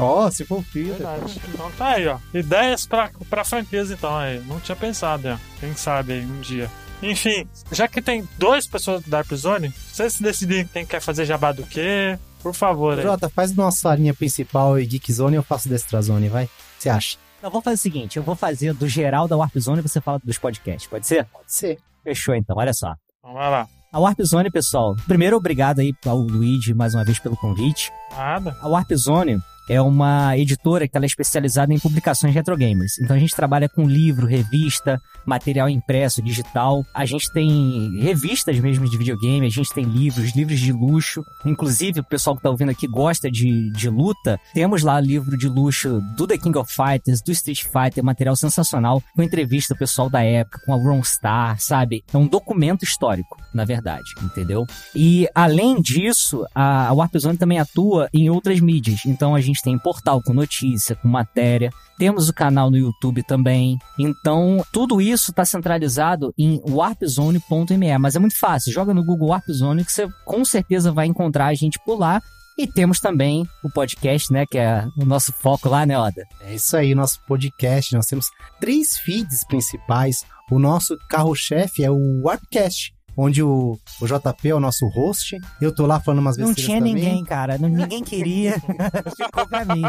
o Ó, se for o filtro. verdade. Então tá aí, ó. Ideias pra, pra franquias, então, aí. Não tinha pensado, ó. Quem sabe aí um dia. Enfim, já que tem duas pessoas do Dark Zone, vocês se decidirem quem quer fazer jabá do quê, por favor, aí. Jota, faz nossa linha principal e Geek Zone eu faço Destra Zone, vai? O que você acha? Então, vamos fazer o seguinte: eu vou fazer do geral da Warp Zone e você fala dos podcasts. Pode ser? Pode ser. Fechou então, olha só. Então vai lá. A Warp Zone, pessoal. Primeiro, obrigado aí ao Luigi mais uma vez pelo convite. Nada. A Warp Zone é uma editora que ela é especializada em publicações retro gamers. Então a gente trabalha com livro, revista, material impresso, digital. A gente tem revistas mesmo de videogame, a gente tem livros, livros de luxo. Inclusive, o pessoal que tá ouvindo aqui gosta de, de luta. Temos lá livro de luxo do The King of Fighters, do Street Fighter, material sensacional, com entrevista pessoal da época, com a Wrong Star, sabe? É um documento histórico, na verdade, entendeu? E além disso, a Warp Zone também atua em outras mídias. Então a gente tem portal com notícia, com matéria. Temos o canal no YouTube também. Então, tudo isso está centralizado em warpzone.me. Mas é muito fácil. Joga no Google Warp Zone que você com certeza vai encontrar a gente por lá. E temos também o podcast, né? Que é o nosso foco lá, né, Oda? É isso aí, nosso podcast. Nós temos três feeds principais. O nosso carro-chefe é o Warpcast, onde o, o JP é o nosso host. Eu tô lá falando umas Não besteiras tinha também. ninguém, cara. Não- ninguém queria. Ficou pra mim.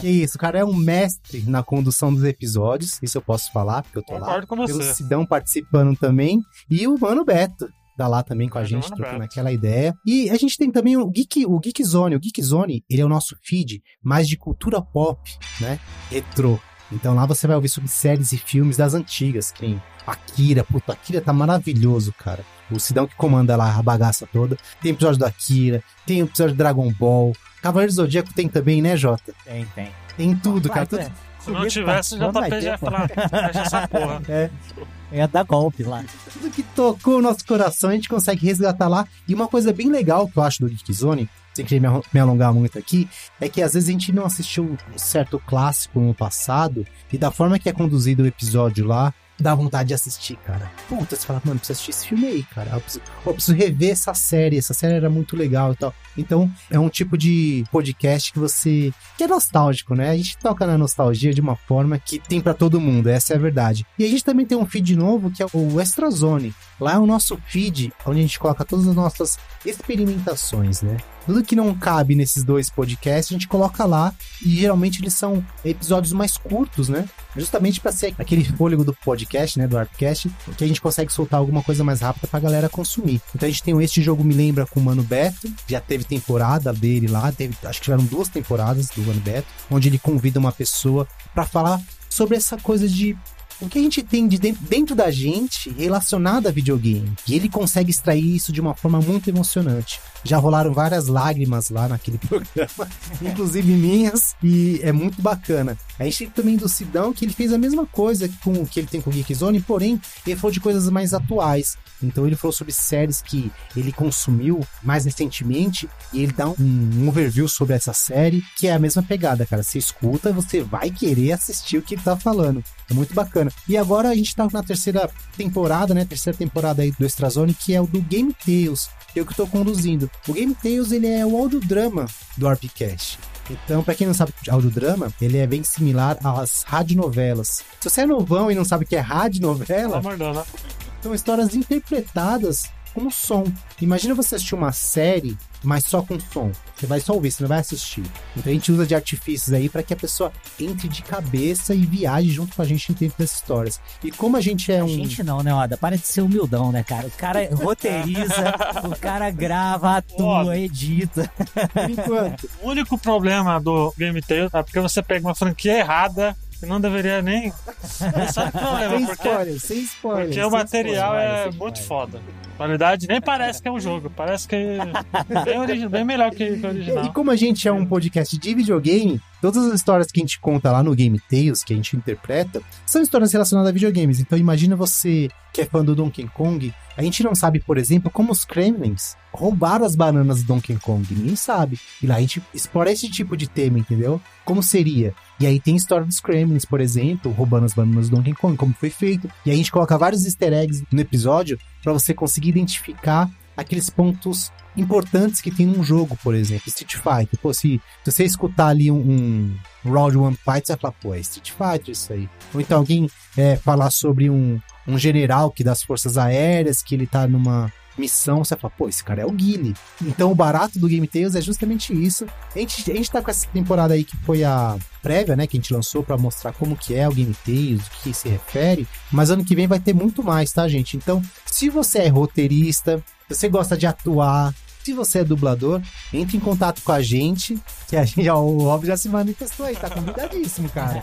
Que isso, o cara é um mestre na condução dos episódios. Isso eu posso falar, porque eu tô lá. Concordo com Pelo você. Sidão participando também. E o Mano Beto. Tá lá também com a É, gente, trocando aquela ideia. E a gente tem também o Geek, o Geek Zone. O Geek Zone, ele é o nosso feed mais de cultura pop, né? Retrô. Então lá você vai ouvir sobre séries e filmes das antigas, que nem Akira. Puta, Akira tá maravilhoso, cara. O Sidão que comanda lá a bagaça toda. Tem episódio do Akira, tem episódio do Dragon Ball. Cavaleiro do Zodíaco tem também, né, Jota? Tem, tem. Tem tudo, cara. Tudo, Se não tivesse, já ter, já falar. Fecha essa porra. é, Ia dar golpe lá. tudo que tocou o nosso coração a gente consegue resgatar lá. E uma coisa bem legal que eu acho do Geek Zone, sem querer me alongar muito aqui, é que às vezes a gente não assistiu um certo clássico no passado e da forma que é conduzido o episódio lá, dá vontade de assistir, cara. Puta, você fala, mano, preciso assistir esse filme aí, cara. Eu preciso, eu preciso rever essa série, essa série era muito legal e tal. Então, é um tipo de podcast que você. que é nostálgico, né? A gente toca na nostalgia de uma forma que tem pra todo mundo, essa é a verdade. E a gente também tem um feed novo que é o Extra Zone. Lá é o nosso feed, onde a gente coloca todas as nossas experimentações, né? Tudo que não cabe nesses dois podcasts, a gente coloca lá e geralmente eles são episódios mais curtos, né? Justamente para ser aquele fôlego do podcast, né, do Artcast, que a gente consegue soltar alguma coisa mais rápida pra galera consumir. Então a gente tem o Este Jogo Me Lembra com o Mano Beto, já teve temporada dele lá, teve, acho que tiveram duas temporadas do Mano Beto, onde ele convida uma pessoa pra falar sobre essa coisa de o que a gente tem de dentro, da gente relacionado a videogame. E ele consegue extrair isso de uma forma muito emocionante. Já rolaram várias lágrimas lá naquele programa, inclusive minhas, e é muito bacana. A gente tem também do Sidão, que ele fez a mesma coisa com o que ele tem com o Geek Zone, porém, ele falou de coisas mais atuais. Então ele falou sobre séries que ele consumiu mais recentemente e ele dá um, um overview sobre essa série, que é a mesma pegada, cara. Você escuta, você vai querer assistir o que ele tá falando. É muito bacana. E agora a gente tá na terceira temporada, né? Terceira temporada aí do Extrazone, que é o do Game Tales, que o que eu tô conduzindo. O Game Tales, ele é o audiodrama do RPCast. Então, pra quem não sabe de audiodrama, ele é bem similar às radionovelas. Se você é novão e não sabe o que é radionovela, né? são histórias interpretadas com som. Imagina você assistir uma série, mas só com som. Você vai só ouvir, você não vai assistir. Então a gente usa de artifícios aí para que a pessoa entre de cabeça e viaje junto com a gente dentro das histórias. E como a gente é A um. gente não, né, Oda? Para de ser humildão, né, cara? O cara roteiriza, o cara grava, atua, edita. Por enquanto. O único problema do Game Tales é porque você pega uma franquia errada não deveria nem. Esse é o problema, sem porque, spoiler, sem spoiler. porque sem o material spoiler. é muito spoiler. foda. Qualidade nem parece que é um jogo, parece que é bem, bem melhor que, que o E original. como a gente é um podcast de videogame, todas as histórias que a gente conta lá no Game Tales, que a gente interpreta, são histórias relacionadas a videogames. Então imagina você que é fã do Donkey Kong, a gente não sabe, por exemplo, como os Kremlins roubaram as bananas do Donkey Kong. Ninguém sabe. E lá a gente explora esse tipo de tema, entendeu? Como seria? E aí tem a história dos Kremlins, por exemplo, roubando as bananas do Donkey Kong, como foi feito. E aí a gente coloca vários easter eggs no episódio para você conseguir identificar aqueles pontos importantes que tem num jogo, por exemplo, Street Fighter. Pô, se, se você escutar ali um, um Round One Fight, você vai falar, pô, é Street Fighter isso aí. Ou então alguém é, falar sobre um, um general que das forças aéreas, que ele tá numa missão, você fala, pô, esse cara é o Guile. Então o barato do Game Tales é justamente isso. A gente, a gente tá com essa temporada aí que foi a prévia, né, que a gente lançou para mostrar como que é o Game Tales, o que se refere, mas ano que vem vai ter muito mais, tá, gente? Então, se você é roteirista, se você gosta de atuar, se você é dublador, entre em contato com a gente, que a gente, ó, o Rob já se manifestou aí, tá convidadíssimo, cara.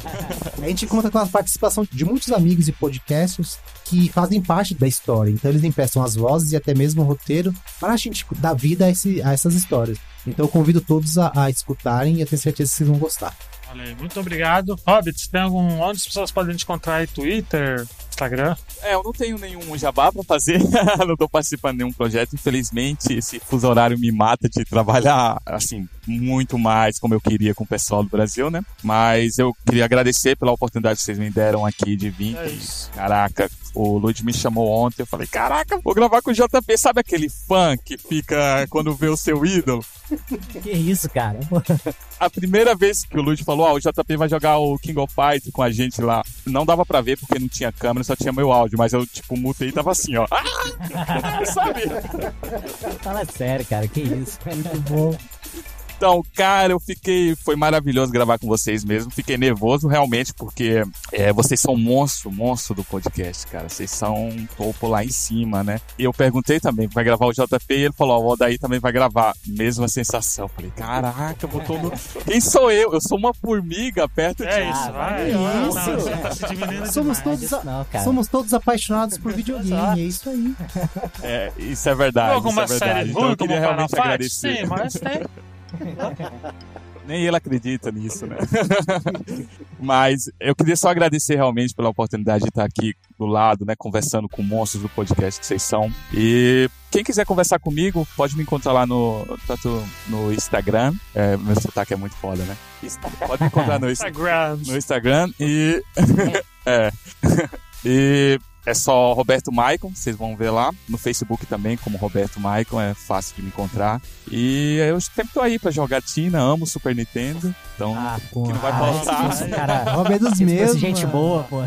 A gente conta com a participação de muitos amigos e podcasters que fazem parte da história. Então eles emprestam as vozes e até mesmo o roteiro para a gente dar vida a, esse, a essas histórias. Então eu convido todos a, a escutarem e eu tenho certeza que vocês vão gostar. Olha muito obrigado. Hobbit, tem algum. Onde as pessoas podem te encontrar aí? Twitter, Instagram? É, eu não tenho nenhum jabá pra fazer, não tô participando de nenhum projeto. Infelizmente, esse fuso horário me mata de trabalhar, assim, muito mais como eu queria com o pessoal do Brasil, né? Mas eu queria agradecer pela oportunidade que vocês me deram aqui de vir. É isso. Caraca, o Lud me chamou ontem, eu falei, caraca, vou gravar com o JP. Sabe aquele fã que fica quando vê o seu ídolo? Que isso, cara? A primeira vez que o Lud falou, ó, o JP vai jogar o King of Fighters com a gente lá, não dava pra ver porque não tinha câmera, só tinha meu áudio, mas eu, tipo, mutei e tava assim, ó. Ah! Sabe? Fala sério, cara, que isso? Muito bom. Então, cara, eu fiquei. Foi maravilhoso gravar com vocês mesmo. Fiquei nervoso realmente, porque é, vocês são monstro, monstro do podcast, cara. Vocês são topo lá em cima, né? E eu perguntei também, vai gravar o JP e ele falou: Ó, o Odaí também vai gravar. Mesma sensação. Falei, caraca, botou no. Quem sou eu? Eu sou uma formiga perto de. É isso, Ah, vai. vai. isso? Não, tá se Somos demais. todos, a- Não, somos todos apaixonados por videogame, é isso aí. É, isso é verdade. Alguma isso é série verdade. Então ruim eu queria realmente agradecer. Sim, mas tem. Nem ele acredita nisso, né? Mas eu queria só agradecer realmente pela oportunidade de estar aqui do lado, né? Conversando com monstros do podcast que vocês são. E quem quiser conversar comigo, pode me encontrar lá no, no Instagram. É, meu sotaque é muito foda, né? Pode me encontrar no, Insta- Instagram. no Instagram e. é. E é só Roberto Maicon, vocês vão ver lá. No Facebook também, como Roberto Maicon, é fácil de me encontrar. E eu sempre tô aí pra jogatina, amo Super Nintendo. Então, Ah, pô. que não vai ah, faltar. esse cara. Rob é dos meus. gente boa, pô.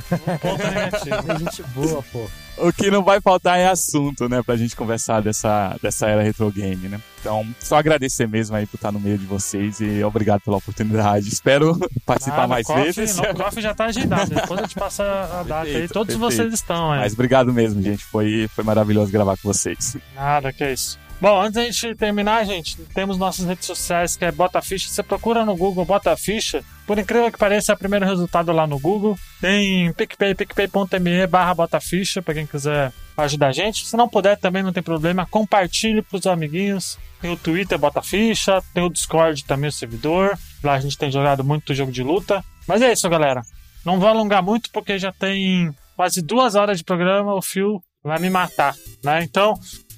Ponto negativo. Gente boa, pô. O que não vai faltar é assunto, né? Pra gente conversar dessa, dessa era retro game, né? Então, só agradecer mesmo aí por estar no meio de vocês e obrigado pela oportunidade. Espero participar Ah, mais Coffee- vezes. No Coffee já tá agendado. Depois eu te passo a data aí. Perfeito, Todos perfeito. vocês estão aí. Mas obrigado mesmo, gente. Foi, foi maravilhoso gravar com vocês. Nada, que é isso. Bom, antes da gente terminar, gente, temos nossas redes sociais, que é Bota Ficha. Você procura no Google Bota Ficha. Por incrível que pareça, é o primeiro resultado lá no Google. Tem PicPay, picpay.me barra Bota Ficha, quem quiser ajudar a gente. Se não puder, também não tem problema. Compartilhe pros amiguinhos. Tem o Twitter Bota Ficha, tem o Discord também, o servidor. Lá a gente tem jogado muito jogo de luta. Mas é isso, galera. Não vou alongar muito, porque já tem quase duas horas de programa. O Fio vai me matar, né? Então,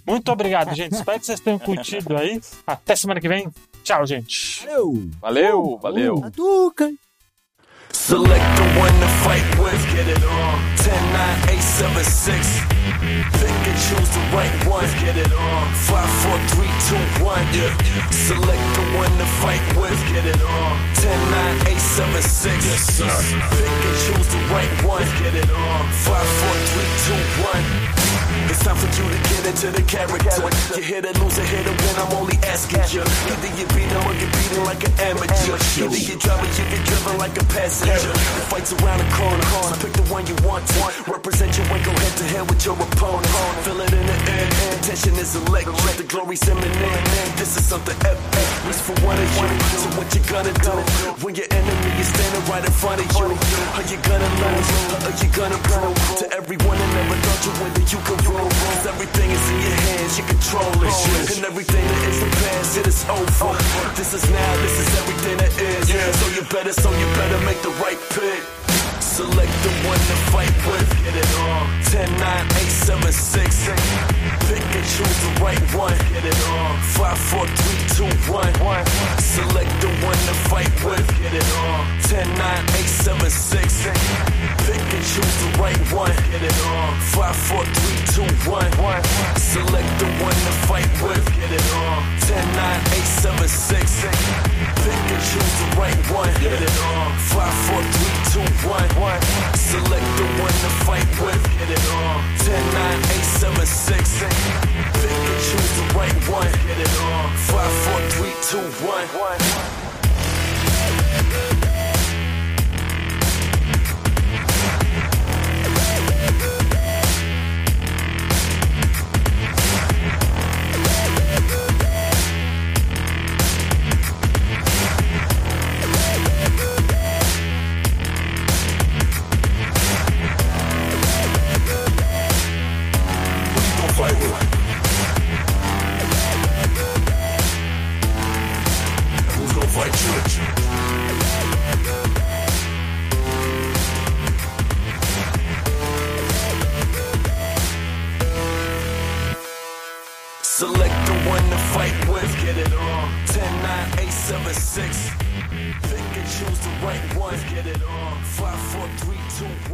muito obrigado, gente. Espero que vocês tenham curtido aí. Até semana que vem. Tchau, gente. Valeu, valeu. Hadouken! Select the one to fight with, get it on. 10, 9, 8, 7, 6. Pick and choose the right one, get it on. 5, 4, 3, 2, 1, yeah. Select the one to fight with, get it on. 10, 9, 8, 7, 6. Yes, sir. Pick and choose the right one, get it on. 5, 4, 3, 2, 1. It's time for you to get into the character. You hit a loser, hit a win, I'm only asking you. Either you beat him or you beat him like an amateur. Either you drive or you get driven like a passenger. The fight's around the corner, so pick the one you want to. Represent you and go head to head with your opponent. Feel it in the air, tension is electric. The glory's imminent. This is something epic. Reach for one of you. So what you gonna do when your enemy is standing right in front of you? Are you gonna lose? Or are you gonna prove to everyone that never thought you whether you can rule? Step everything is in your hands, you control it. And everything that is the past, it is over. This is now, this is everything that is. So you better, so you better make the right pick. Select the one to fight with. Get it on. 10, 9, 8, 7, 6. Pick and choose the right one. Get it on. 5, 4, 3, 2, 1. Select the one to fight with. Get it on. 10, 9, 8, 7, 6. Pick and choose the right one. Get it on. 5, 4, 3, 2, 1. Select the one to fight with. Get it on. 10, 9, 8, 7, 6. Pick and choose the right one. Get it on. 5, 4, 3, 2, 1. Select the one to fight with. Get it on. 10, 9, 8, 7, 6. Pick and choose the right one. Get it on. 5, 4, 3, Select the one to fight with. Get it on. 10, 9, 8, 7, 6. Pick and choose the right one. Get it on. 5, 4, 3, 2, 1. Yeah.